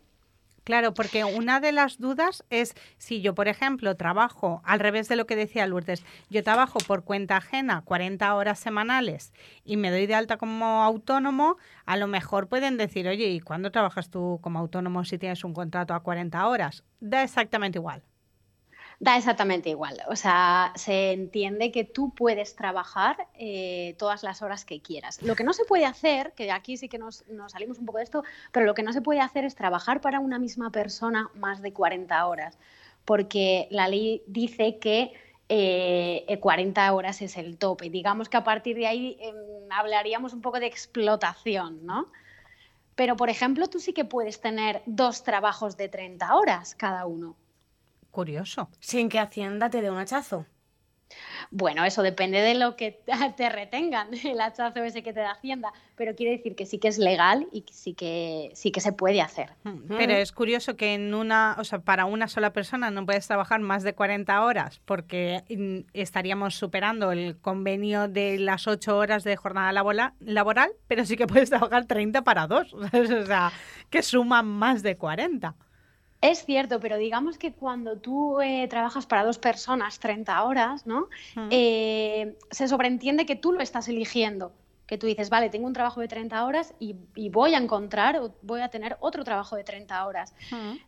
Claro, porque una de las dudas es si yo, por ejemplo, trabajo al revés de lo que decía Lourdes, yo trabajo por cuenta ajena 40 horas semanales y me doy de alta como autónomo, a lo mejor pueden decir, oye, ¿y cuándo trabajas tú como autónomo si tienes un contrato a 40 horas? Da exactamente igual da exactamente igual. O sea, se entiende que tú puedes trabajar eh, todas las horas que quieras. Lo que no se puede hacer, que aquí sí que nos, salimos un poco de esto, pero lo que no se puede hacer es trabajar para una misma persona más de 40 horas, porque la ley dice que 40 eh, horas es el tope. Digamos que a partir de ahí em, hablaríamos un poco de explotación, ¿no? Pero, por ejemplo, tú sí que puedes tener dos trabajos de 30 horas cada uno. Curioso. Sin que Hacienda te dé un hachazo. Bueno, eso depende de lo que te retengan, el hachazo ese que te da Hacienda, pero quiere decir que sí que es legal y que sí que sí que se puede hacer. Pero es curioso que en una, o sea, para una sola persona no puedes trabajar más de 40 horas porque estaríamos superando el convenio de las 8 horas de jornada laboral, pero sí que puedes trabajar 30 para dos, o sea, que suman más de 40. Es cierto, pero digamos que cuando tú eh, trabajas para dos personas 30 horas, ¿no? Eh, se sobreentiende que tú lo estás eligiendo. Que tú dices, vale, tengo un trabajo de 30 horas y, voy a encontrar o voy a tener otro trabajo de 30 horas.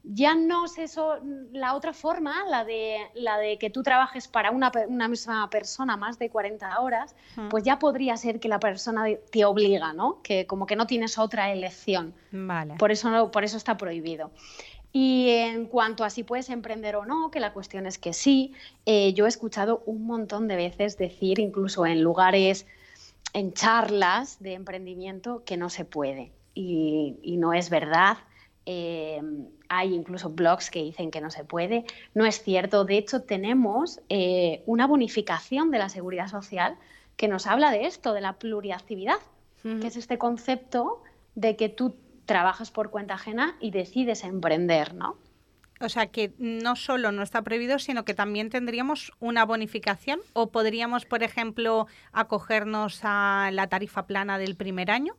Ya no es eso, la otra forma, la de, la de que tú trabajes para una, misma persona más de 40 horas, pues ya podría ser que la persona te obliga, ¿no? Que como que no tienes otra elección. Vale. Por eso, por eso está prohibido. Y en cuanto a si puedes emprender o no, que la cuestión es que sí, eh, yo he escuchado un montón de veces decir, incluso en lugares, en charlas de emprendimiento, que no se puede. Y, no es verdad. Eh, hay incluso blogs que dicen que no se puede. No es cierto. De hecho, tenemos eh, una bonificación de la seguridad social que nos habla de esto, de la pluriactividad, que es este concepto de que tú trabajas por cuenta ajena y decides emprender, ¿no? O sea que no solo no está prohibido, sino que también tendríamos una bonificación o podríamos, por ejemplo, acogernos a la tarifa plana del primer año.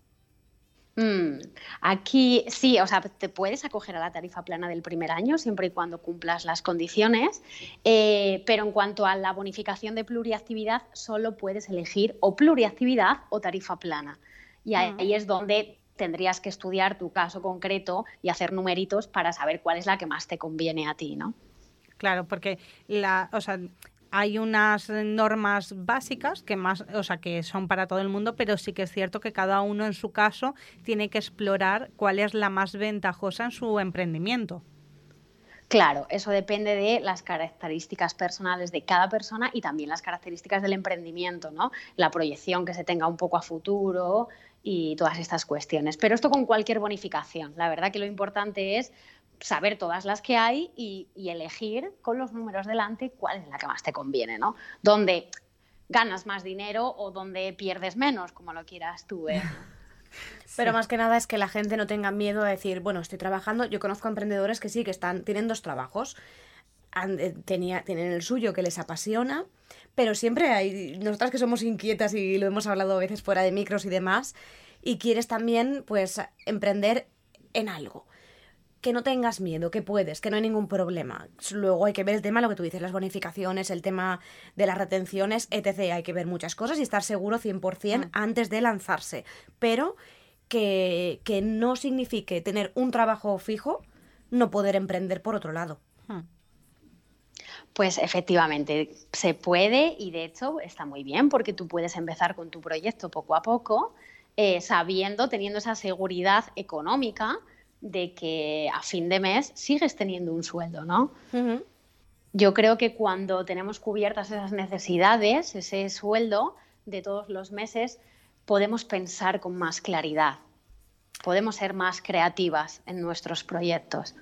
Mm, aquí sí, o sea, te puedes acoger a la tarifa plana del primer año siempre y cuando cumplas las condiciones, eh, pero en cuanto a la bonificación de pluriactividad, solo puedes elegir o pluriactividad o tarifa plana. Y ahí mm. es donde tendrías que estudiar tu caso concreto y hacer numeritos para saber cuál es la que más te conviene a ti, ¿no? Claro, porque la, o sea, hay unas normas básicas que más, o sea, que son para todo el mundo, pero sí que es cierto que cada uno en su caso tiene que explorar cuál es la más ventajosa en su emprendimiento. Claro, eso depende de las características personales de cada persona y también las características del emprendimiento, ¿no? La proyección que se tenga un poco a futuro, y todas estas cuestiones. Pero esto con cualquier bonificación. La verdad que lo importante es saber todas las que hay y, elegir con los números delante cuál es la que más te conviene, ¿no? Donde ganas más dinero o donde pierdes menos, como lo quieras tú. Pero más que nada es que la gente no tenga miedo a decir, bueno, estoy trabajando. Yo conozco emprendedores que sí, que están, tienen dos trabajos. Eh, tenía, tienen el suyo que les apasiona pero siempre hay, nosotras que somos inquietas y lo hemos hablado a veces fuera de micros y demás, y quieres también pues emprender en algo. que no tengas miedo, que puedes, que no hay ningún problema. Luego hay que ver el tema, lo que tú dices, las bonificaciones, el tema de las retenciones, etc. Hay que ver muchas cosas y estar seguro 100% mm. antes de lanzarse. Pero que, que no signifique tener un trabajo fijo, no poder emprender por otro lado. Pues efectivamente, se puede y de hecho está muy bien porque tú puedes empezar con tu proyecto poco a poco, eh, sabiendo, teniendo esa seguridad económica de que a fin de mes sigues teniendo un sueldo, ¿no? Yo creo que cuando tenemos cubiertas esas necesidades, ese sueldo de todos los meses, podemos pensar con más claridad, podemos ser más creativas en nuestros proyectos.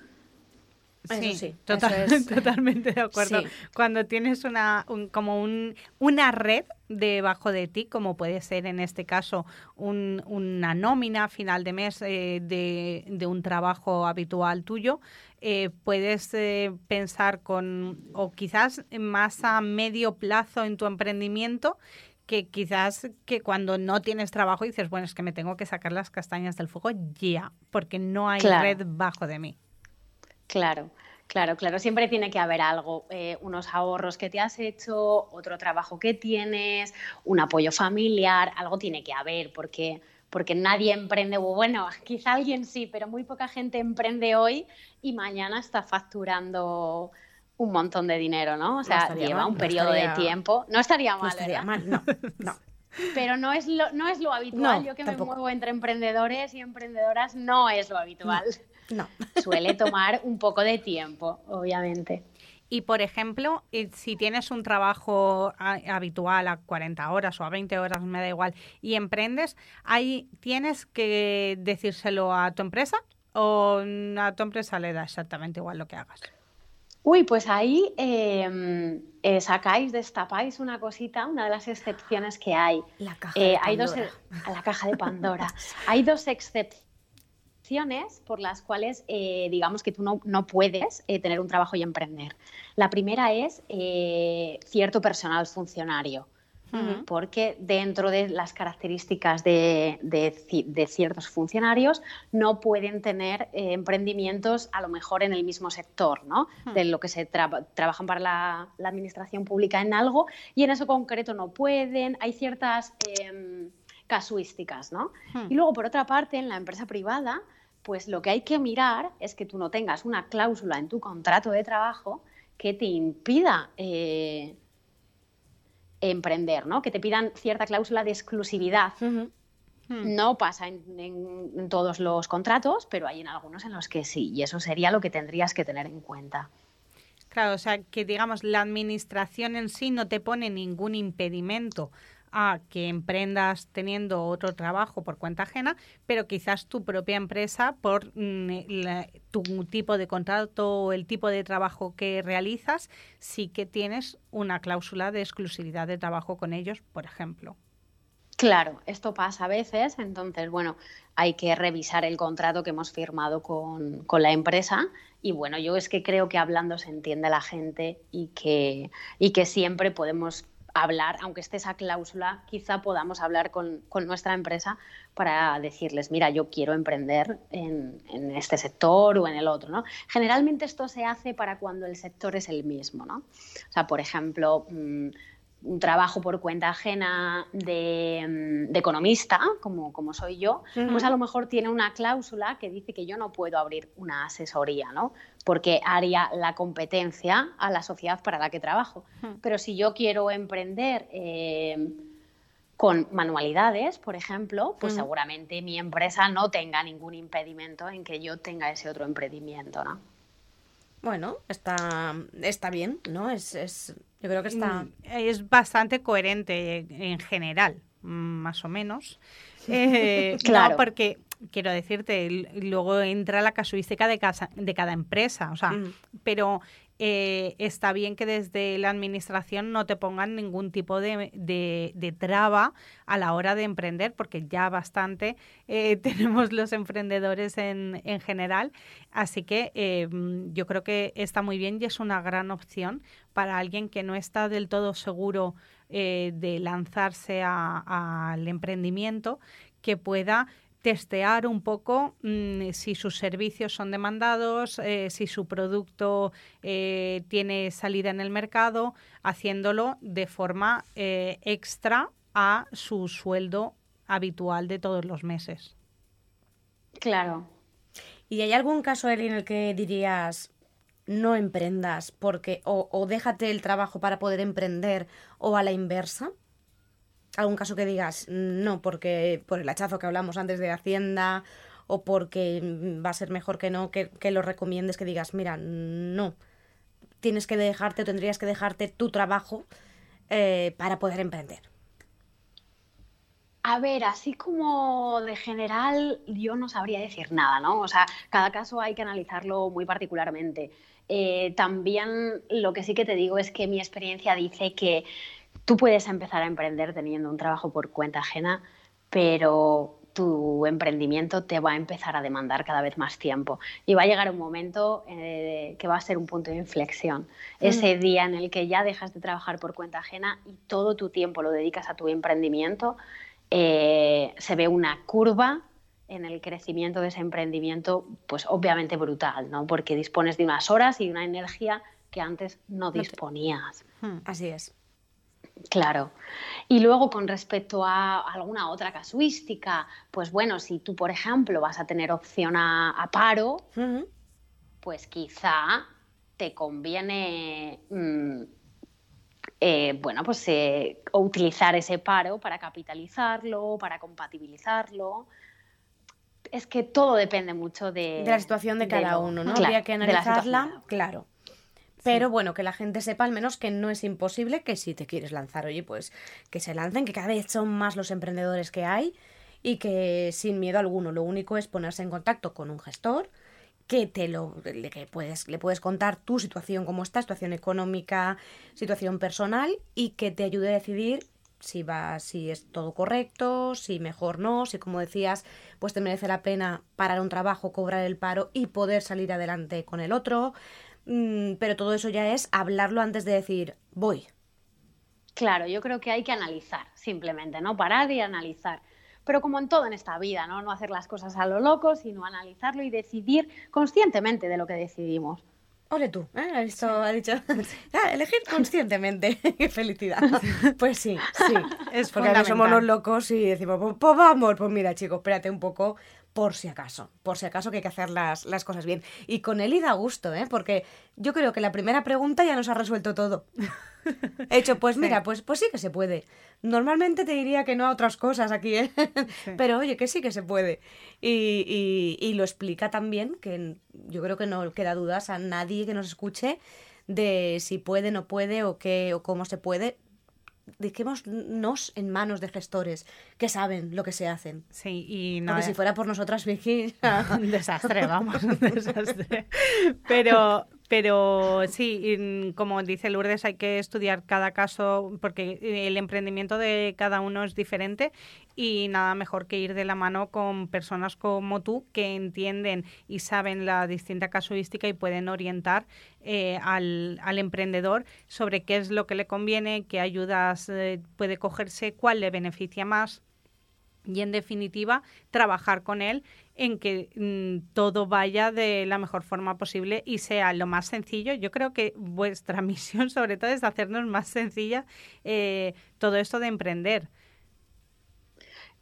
Sí, sí totalmente de acuerdo. Cuando tienes una como un, una red debajo de ti, como puede ser en este caso una nómina final de mes eh, de, un trabajo habitual tuyo, eh, puedes eh, pensar con, o quizás más a medio plazo en tu emprendimiento, que quizás que cuando no tienes trabajo dices, bueno, es que me tengo que sacar las castañas del fuego ya, porque no hay red bajo de mí. Claro, claro, claro. Siempre tiene que haber algo, eh, unos ahorros que te has hecho, otro trabajo que tienes, un apoyo familiar, algo tiene que haber, porque, porque nadie emprende, bueno, quizá alguien sí, pero muy poca gente emprende hoy y mañana está facturando un montón de dinero, ¿no? O sea, lleva un periodo de tiempo. No estaría mal. No estaría mal, no, no. Pero no es lo, no es lo habitual. Yo que me muevo entre emprendedores y emprendedoras, no es lo habitual. No. Suele tomar un poco de tiempo, obviamente. Y, por ejemplo, eh, si tienes un trabajo habitual a 40 horas o a 20 horas, me da igual, y emprendes, ahí tienes que decírselo a tu empresa o a tu empresa le da exactamente igual lo que hagas. Uy, pues ahí em, eh, sacáis, destapáis una cosita, una de las excepciones que hay. La caja de Pandora. Hay dos, a la caja de Pandora. hay dos excepciones por las cuales eh, digamos que tú no, puedes eh, tener un trabajo y emprender. La primera es eh, cierto personal funcionario. Porque dentro de las características de, ciertos funcionarios no pueden tener emprendimientos a lo mejor en el mismo sector, ¿no? De lo que se trabajan para la, la, administración pública en algo y en eso concreto no pueden. Hay ciertas em, casuísticas, ¿no? Y luego, por otra parte, en la empresa privada pues lo que hay que mirar es que tú no tengas una cláusula en tu contrato de trabajo que te impida eh, emprender, ¿no? Que te pidan cierta cláusula de exclusividad. Hmm. No pasa en, todos los contratos, pero hay en algunos en los que sí, y eso sería lo que tendrías que tener en cuenta. Claro, o sea, que digamos, la administración en sí no te pone ningún impedimento a que emprendas teniendo otro trabajo por cuenta ajena, pero quizás tu propia empresa, por mm, tu tipo de contrato o el tipo de trabajo que realizas, sí que tienes una cláusula de exclusividad de trabajo con ellos, por ejemplo. Claro, esto pasa a veces, entonces, bueno, hay que revisar el contrato que hemos firmado con, con, la empresa y bueno, yo es que creo que hablando se entiende la gente y que, y que siempre podemos hablar, aunque esté esa cláusula, quizá podamos hablar con, nuestra empresa para decirles, mira, yo quiero emprender en, este sector o en el otro, ¿no? Generalmente esto se hace para cuando el sector es el mismo, ¿no? O sea, por ejemplo, mm, un trabajo por cuenta ajena de, mm, economista, como, como, soy yo, pues a lo mejor tiene una cláusula que dice que yo no puedo abrir una asesoría, ¿no? Porque haría la competencia a la sociedad para la que trabajo. Pero si yo quiero emprender eh, con manualidades, por ejemplo, pues seguramente mi empresa no tenga ningún impedimento en que yo tenga ese otro emprendimiento, ¿no? Bueno, está, está bien, ¿no? Es, es, yo creo que está... Mm, es bastante coherente en general, más o menos. Eh, claro. porque, quiero decirte, luego entra la casuística de, casa, de cada empresa, o sea, pero eh, está bien que desde la administración no te pongan ningún tipo de, traba a la hora de emprender, porque ya bastante eh, tenemos los emprendedores en, en general. Así que eh, yo creo que está muy bien y es una gran opción para alguien que no está del todo seguro de lanzarse al emprendimiento, que pueda testear un poco mm, si sus servicios son demandados, eh, si su producto eh, tiene salida en el mercado, haciéndolo de forma eh, extra a su sueldo habitual de todos los meses. Claro. ¿Y hay algún caso, Eli, en el que dirías no emprendas porque o, o déjate el trabajo para poder emprender o a la inversa? Algún caso que digas no, porque por el hachazo que hablamos antes de Hacienda o porque va a ser mejor que no, que, lo recomiendes, que digas, mira, no, tienes que dejarte o tendrías que dejarte tu trabajo eh, para poder emprender. A ver, así como de general, yo no sabría decir nada, ¿no? O sea, cada caso hay que analizarlo muy particularmente. Eh, también lo que sí que te digo es que mi experiencia dice que Tú puedes empezar a emprender teniendo un trabajo por cuenta ajena, pero tu emprendimiento te va a empezar a demandar cada vez más tiempo y va a llegar un momento eh, que va a ser un punto de inflexión. Mm. Ese día en el que ya dejas de trabajar por cuenta ajena y todo tu tiempo lo dedicas a tu emprendimiento, eh, se ve una curva en el crecimiento de ese emprendimiento, pues obviamente brutal, ¿no? Porque dispones de unas horas y una energía que antes no disponías. Hmm. Así es. Claro. Y luego con respecto a alguna otra casuística, pues bueno, si tú, por ejemplo, vas a tener opción a, paro, pues quizá te conviene, mm, eh, bueno, pues eh, utilizar ese paro para capitalizarlo, para compatibilizarlo. Es que todo depende mucho de, de la situación de cada uno, ¿no? Habría que analizarla, claro. Pero bueno, que la gente sepa al menos que no es imposible, que si te quieres lanzar, oye, pues que se lancen, que cada vez son más los emprendedores que hay y que sin miedo alguno, lo único es ponerse en contacto con un gestor que te lo que puedes le puedes contar tu situación cómo está, situación económica, situación personal y que te ayude a decidir si va si es todo correcto, si mejor no, si como decías, pues te merece la pena parar un trabajo, cobrar el paro y poder salir adelante con el otro. Mm, pero todo eso ya es hablarlo antes de decir voy. Claro, yo creo que hay que analizar, simplemente, ¿no? Parar y analizar. Pero como en todo en esta vida, ¿no? No hacer las cosas a lo loco, sino analizarlo y decidir conscientemente de lo que decidimos. Ole tú, ¿eh? ha, dicho, ah, elegir conscientemente. ¡Qué felicidad! Pues sí, sí. Es porque a somos los locos y decimos, pues, pues, vamos, pues mira chicos, espérate un poco, por si acaso, por si acaso que hay que hacer las, las cosas bien. Y con él y da gusto, ¿eh? Porque yo creo que la primera pregunta ya nos ha resuelto todo. He hecho, pues mira, pues, pues sí que se puede. Normalmente te diría que no a otras cosas aquí, ¿eh? Pero oye, que sí que se puede. Y, y, y lo explica también, que yo creo que no queda dudas a nadie que nos escuche de si puede, no puede o qué o cómo se puede dejémonos en manos de gestores que saben lo que se hacen. Sí, y no. Porque si fuera por nosotras, Vicky. un desastre, vamos, un desastre. Pero, pero sí, como dice Lourdes, hay que estudiar cada caso porque el emprendimiento de cada uno es diferente y nada mejor que ir de la mano con personas como tú que entienden y saben la distinta casuística y pueden orientar eh, al, al, emprendedor sobre qué es lo que le conviene, qué ayudas eh, puede cogerse, cuál le beneficia más y en definitiva trabajar con él en que mm, todo vaya de la mejor forma posible y sea lo más sencillo. Yo creo que vuestra misión sobre todo es hacernos más sencilla eh, todo esto de emprender.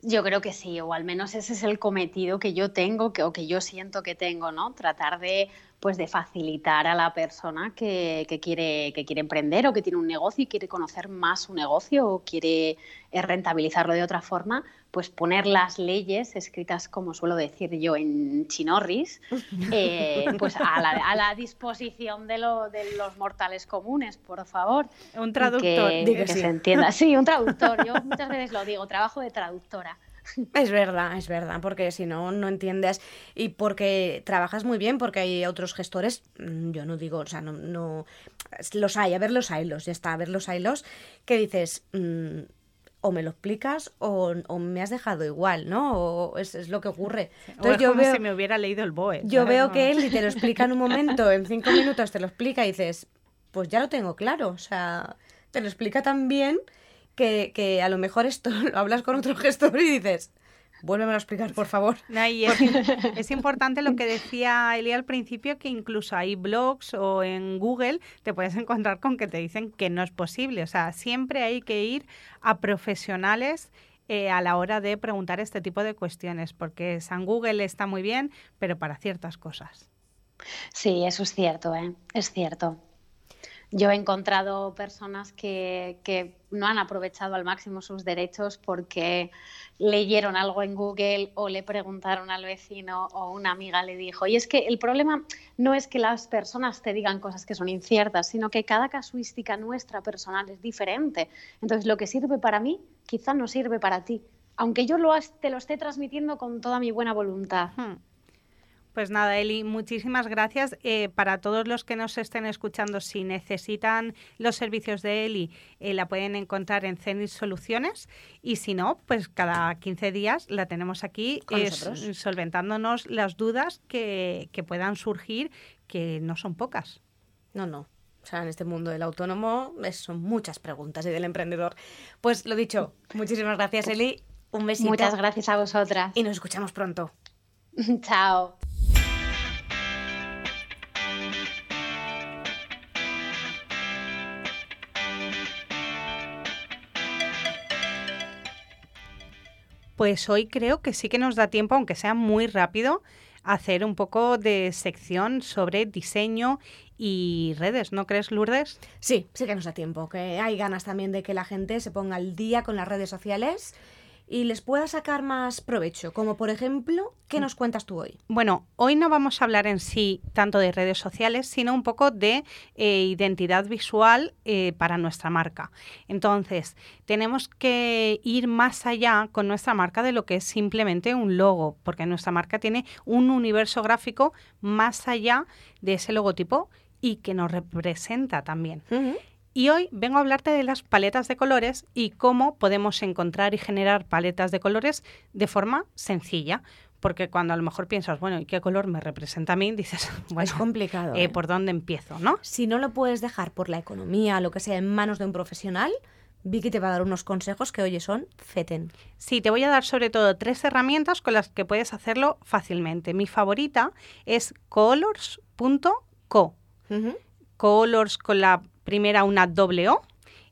Yo creo que sí, o al menos ese es el cometido que yo tengo que, o que yo siento que tengo, ¿no? Tratar de pues de facilitar a la persona que, quiere, que quiere emprender o que tiene un negocio y quiere conocer más su negocio o quiere eh, rentabilizarlo de otra forma, pues poner las leyes escritas, como suelo decir yo, en chinorris, eh, pues a la, disposición de, de, los mortales comunes, por favor. Un traductor. Que, se entienda. Sí, un traductor. Yo muchas veces lo digo, trabajo de traductora. Es verdad, es verdad, porque si no, no entiendes. Y porque trabajas muy bien, porque hay otros gestores, mm, yo no digo, o sea, no, no los hay, a ver los haylos, ya está, a ver los haylos, que dices, mm, o me lo explicas o, me has dejado igual, ¿no? O es, lo que ocurre. Entonces, yo como veo, si me hubiera leído el BOE. Yo veo que él y te lo explica en un momento, en cinco minutos te lo explica y dices, pues ya lo tengo claro, o sea, te lo explica tan bien que, a lo mejor esto lo hablas con otro gestor y dices, Vuélveme a explicar, por favor. es, importante lo que decía Eli al principio, que incluso hay blogs o en Google te puedes encontrar con que te dicen que no es posible. O sea, siempre hay que ir a profesionales eh, a la hora de preguntar este tipo de cuestiones, porque San Google está muy bien, pero para ciertas cosas. Sí, eso es cierto, ¿eh? es cierto. Yo he encontrado personas que, no han aprovechado al máximo sus derechos porque leyeron algo en Google o le preguntaron al vecino o una amiga le dijo. Y es que el problema no es que las personas te digan cosas que son inciertas, sino que cada casuística nuestra personal es diferente. Entonces, lo que sirve para mí quizá no sirve para ti, aunque yo te lo esté transmitiendo con toda mi buena voluntad. Hmm. Pues nada, Eli, muchísimas gracias. Eh, para todos los que nos estén escuchando, si necesitan los servicios de Eli, eh, la pueden encontrar en Zenit Soluciones y si no, pues cada 15 días la tenemos aquí solventándonos las dudas que, que puedan surgir, que no son pocas. No, no. O sea, en este mundo del autónomo son muchas preguntas y del emprendedor. Pues lo dicho, muchísimas gracias, Eli. Un besito. Muchas gracias a vosotras. Y nos escuchamos pronto. Chao. Pues hoy creo que sí que nos da tiempo, aunque sea muy rápido, hacer un poco de sección sobre diseño y redes, ¿no crees, Lourdes? Sí, sí que nos da tiempo, que hay ganas también de que la gente se ponga al día con las redes sociales y les pueda sacar más provecho, como por ejemplo, ¿qué nos cuentas tú hoy? Bueno, hoy no vamos a hablar en sí tanto de redes sociales, sino un poco de eh, identidad visual eh, para nuestra marca. Entonces, tenemos que ir más allá con nuestra marca de lo que es simplemente un logo, porque nuestra marca tiene un universo gráfico más allá de ese logotipo y que nos representa también. Y hoy vengo a hablarte de las paletas de colores y cómo podemos encontrar y generar paletas de colores de forma sencilla. Porque cuando a lo mejor piensas, bueno, ¿y qué color me representa a mí? Dices, bueno, es complicado. Eh, ¿eh? ¿Por dónde empiezo? ¿no? Si no lo puedes dejar por la economía, lo que sea, en manos de un profesional, Vicky te va a dar unos consejos que, oye, son feten. Sí, te voy a dar sobre todo tres herramientas con las que puedes hacerlo fácilmente. Mi favorita es colors.co. Colors con la primera una doble O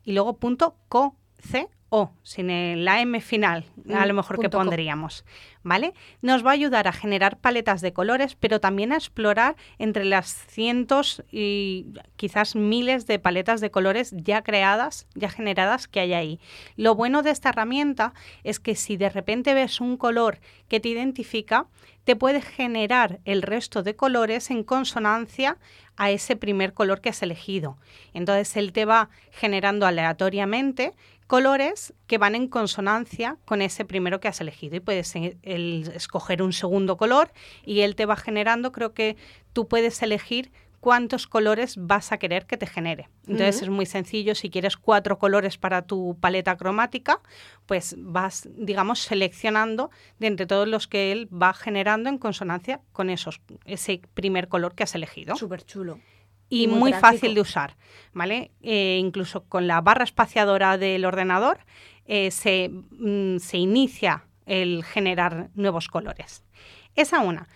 y luego punto co, c, o, sin la M final, a lo mm, mejor que pondríamos, ¿vale? Nos va a ayudar a generar paletas de colores, pero también a explorar entre las cientos y quizás miles de paletas de colores ya creadas, ya generadas que hay ahí. Lo bueno de esta herramienta es que si de repente ves un color que te identifica, te puede generar el resto de colores en consonancia a ese primer color que has elegido. Entonces él te va generando aleatoriamente colores que van en consonancia con ese primero que has elegido y puedes eh, escoger un segundo color y él te va generando, creo que tú puedes elegir cuántos colores vas a querer que te genere. Entonces es muy sencillo, si quieres cuatro colores para tu paleta cromática, pues vas, digamos, seleccionando de entre todos los que él va generando en consonancia con esos, ese primer color que has elegido. Súper chulo y, muy, fácil de usar, ¿vale? Eh, incluso con la barra espaciadora del ordenador eh, se, mm, se, inicia el generar nuevos colores. Esa una.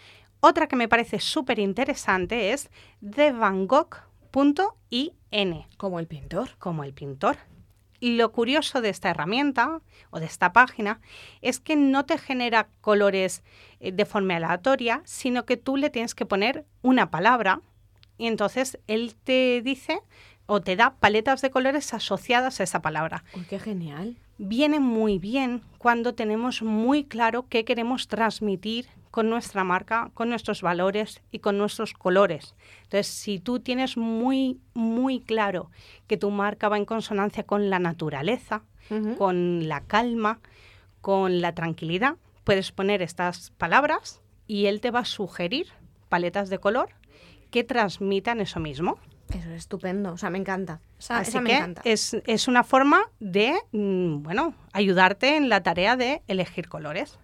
Otra que me parece súper interesante es thevangogh.in. Como el pintor. Como el pintor. Y lo curioso de esta herramienta o de esta página es que no te genera colores eh, de forma aleatoria, sino que tú le tienes que poner una palabra y entonces él te dice o te da paletas de colores asociadas a esa palabra. ¡Qué genial! Viene muy bien cuando tenemos muy claro qué queremos transmitir con nuestra marca, con nuestros valores y con nuestros colores. Entonces, si tú tienes muy, muy claro que tu marca va en consonancia con la naturaleza, con la calma, con la tranquilidad, puedes poner estas palabras y él te va a sugerir paletas de color que transmitan eso mismo. Eso es estupendo, o sea, me encanta. Así que Es, una forma de, mm, bueno, ayudarte en la tarea de elegir colores.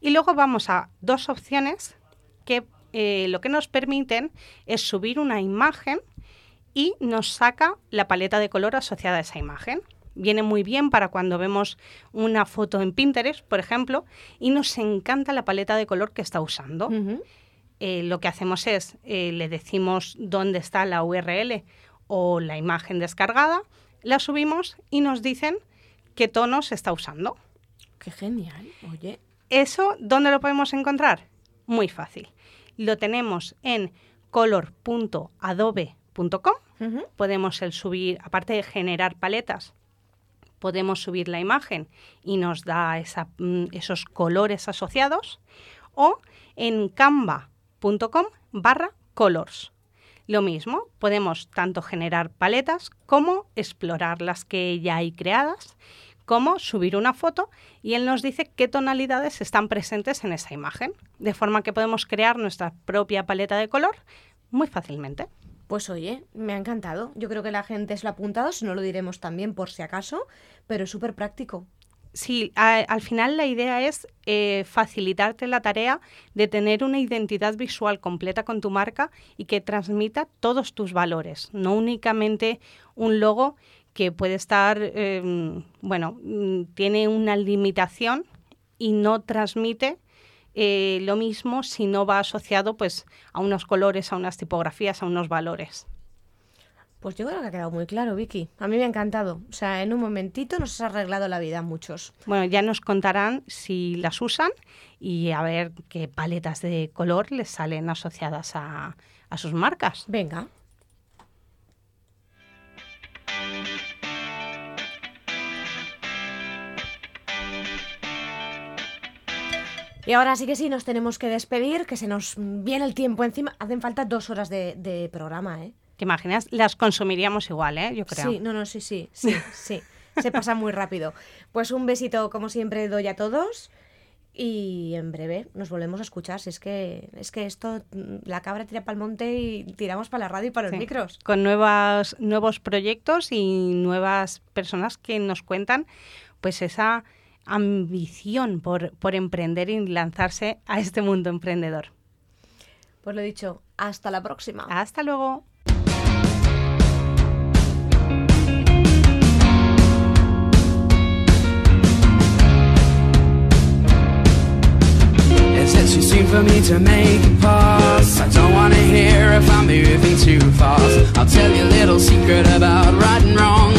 Y luego vamos a dos opciones que eh, lo que nos permiten es subir una imagen y nos saca la paleta de color asociada a esa imagen. viene muy bien para cuando vemos una foto en Pinterest, por ejemplo, y nos encanta la paleta de color que está usando. Eh, lo que hacemos es, eh, le decimos dónde está la URL o la imagen descargada, la subimos y nos dicen qué tonos está usando. Qué genial, oye. ¿Eso dónde lo podemos encontrar? Muy fácil. Lo tenemos en color.adobe.com. Podemos el subir, aparte de generar paletas, podemos subir la imagen y nos da mm, esos colores asociados. O en canva.com barra colors. Lo mismo, podemos tanto generar paletas como explorar las que ya hay creadas, como subir una foto y él nos dice qué tonalidades están presentes en esa imagen, de forma que podemos crear nuestra propia paleta de color muy fácilmente. Pues oye, me ha encantado. Yo creo que la gente se lo ha apuntado, si no lo diremos también por si acaso, pero es súper práctico. Sí, al final la idea es eh, facilitarte la tarea de tener una identidad visual completa con tu marca y que transmita todos tus valores, no únicamente un logo que puede estar, em, bueno, mm, tiene una limitación y no transmite eh, lo mismo si no va asociado pues, a unos colores, a unas tipografías, a unos valores. Pues yo creo que ha quedado muy claro, Vicky. A mí me ha encantado. O sea, en un momentito nos has arreglado la vida a muchos. Bueno, ya nos contarán si las usan y a ver qué paletas de color les salen asociadas a, a sus marcas. Venga. Y ahora sí que sí, nos tenemos que despedir, que se nos viene el tiempo encima. Hacen falta dos horas de, de programa, ¿eh? ¿Te imaginas? Las consumiríamos igual, ¿eh? Yo creo. Sí, no, no, sí, sí, sí, sí. Se pasa muy rápido. Pues un besito, como siempre, doy a todos. Y en breve nos volvemos a escuchar. Si es que, es que esto, la cabra tira para el monte y tiramos para la radio y para los micros. Con nuevas, nuevos proyectos y nuevas personas que nos cuentan pues esa ambición por, por emprender y lanzarse a este mundo emprendedor. Pues lo dicho, hasta la próxima. Hasta luego. too soon for me to make a pass I don't wanna hear if I'm moving too fast I'll tell you a little secret about right and wrong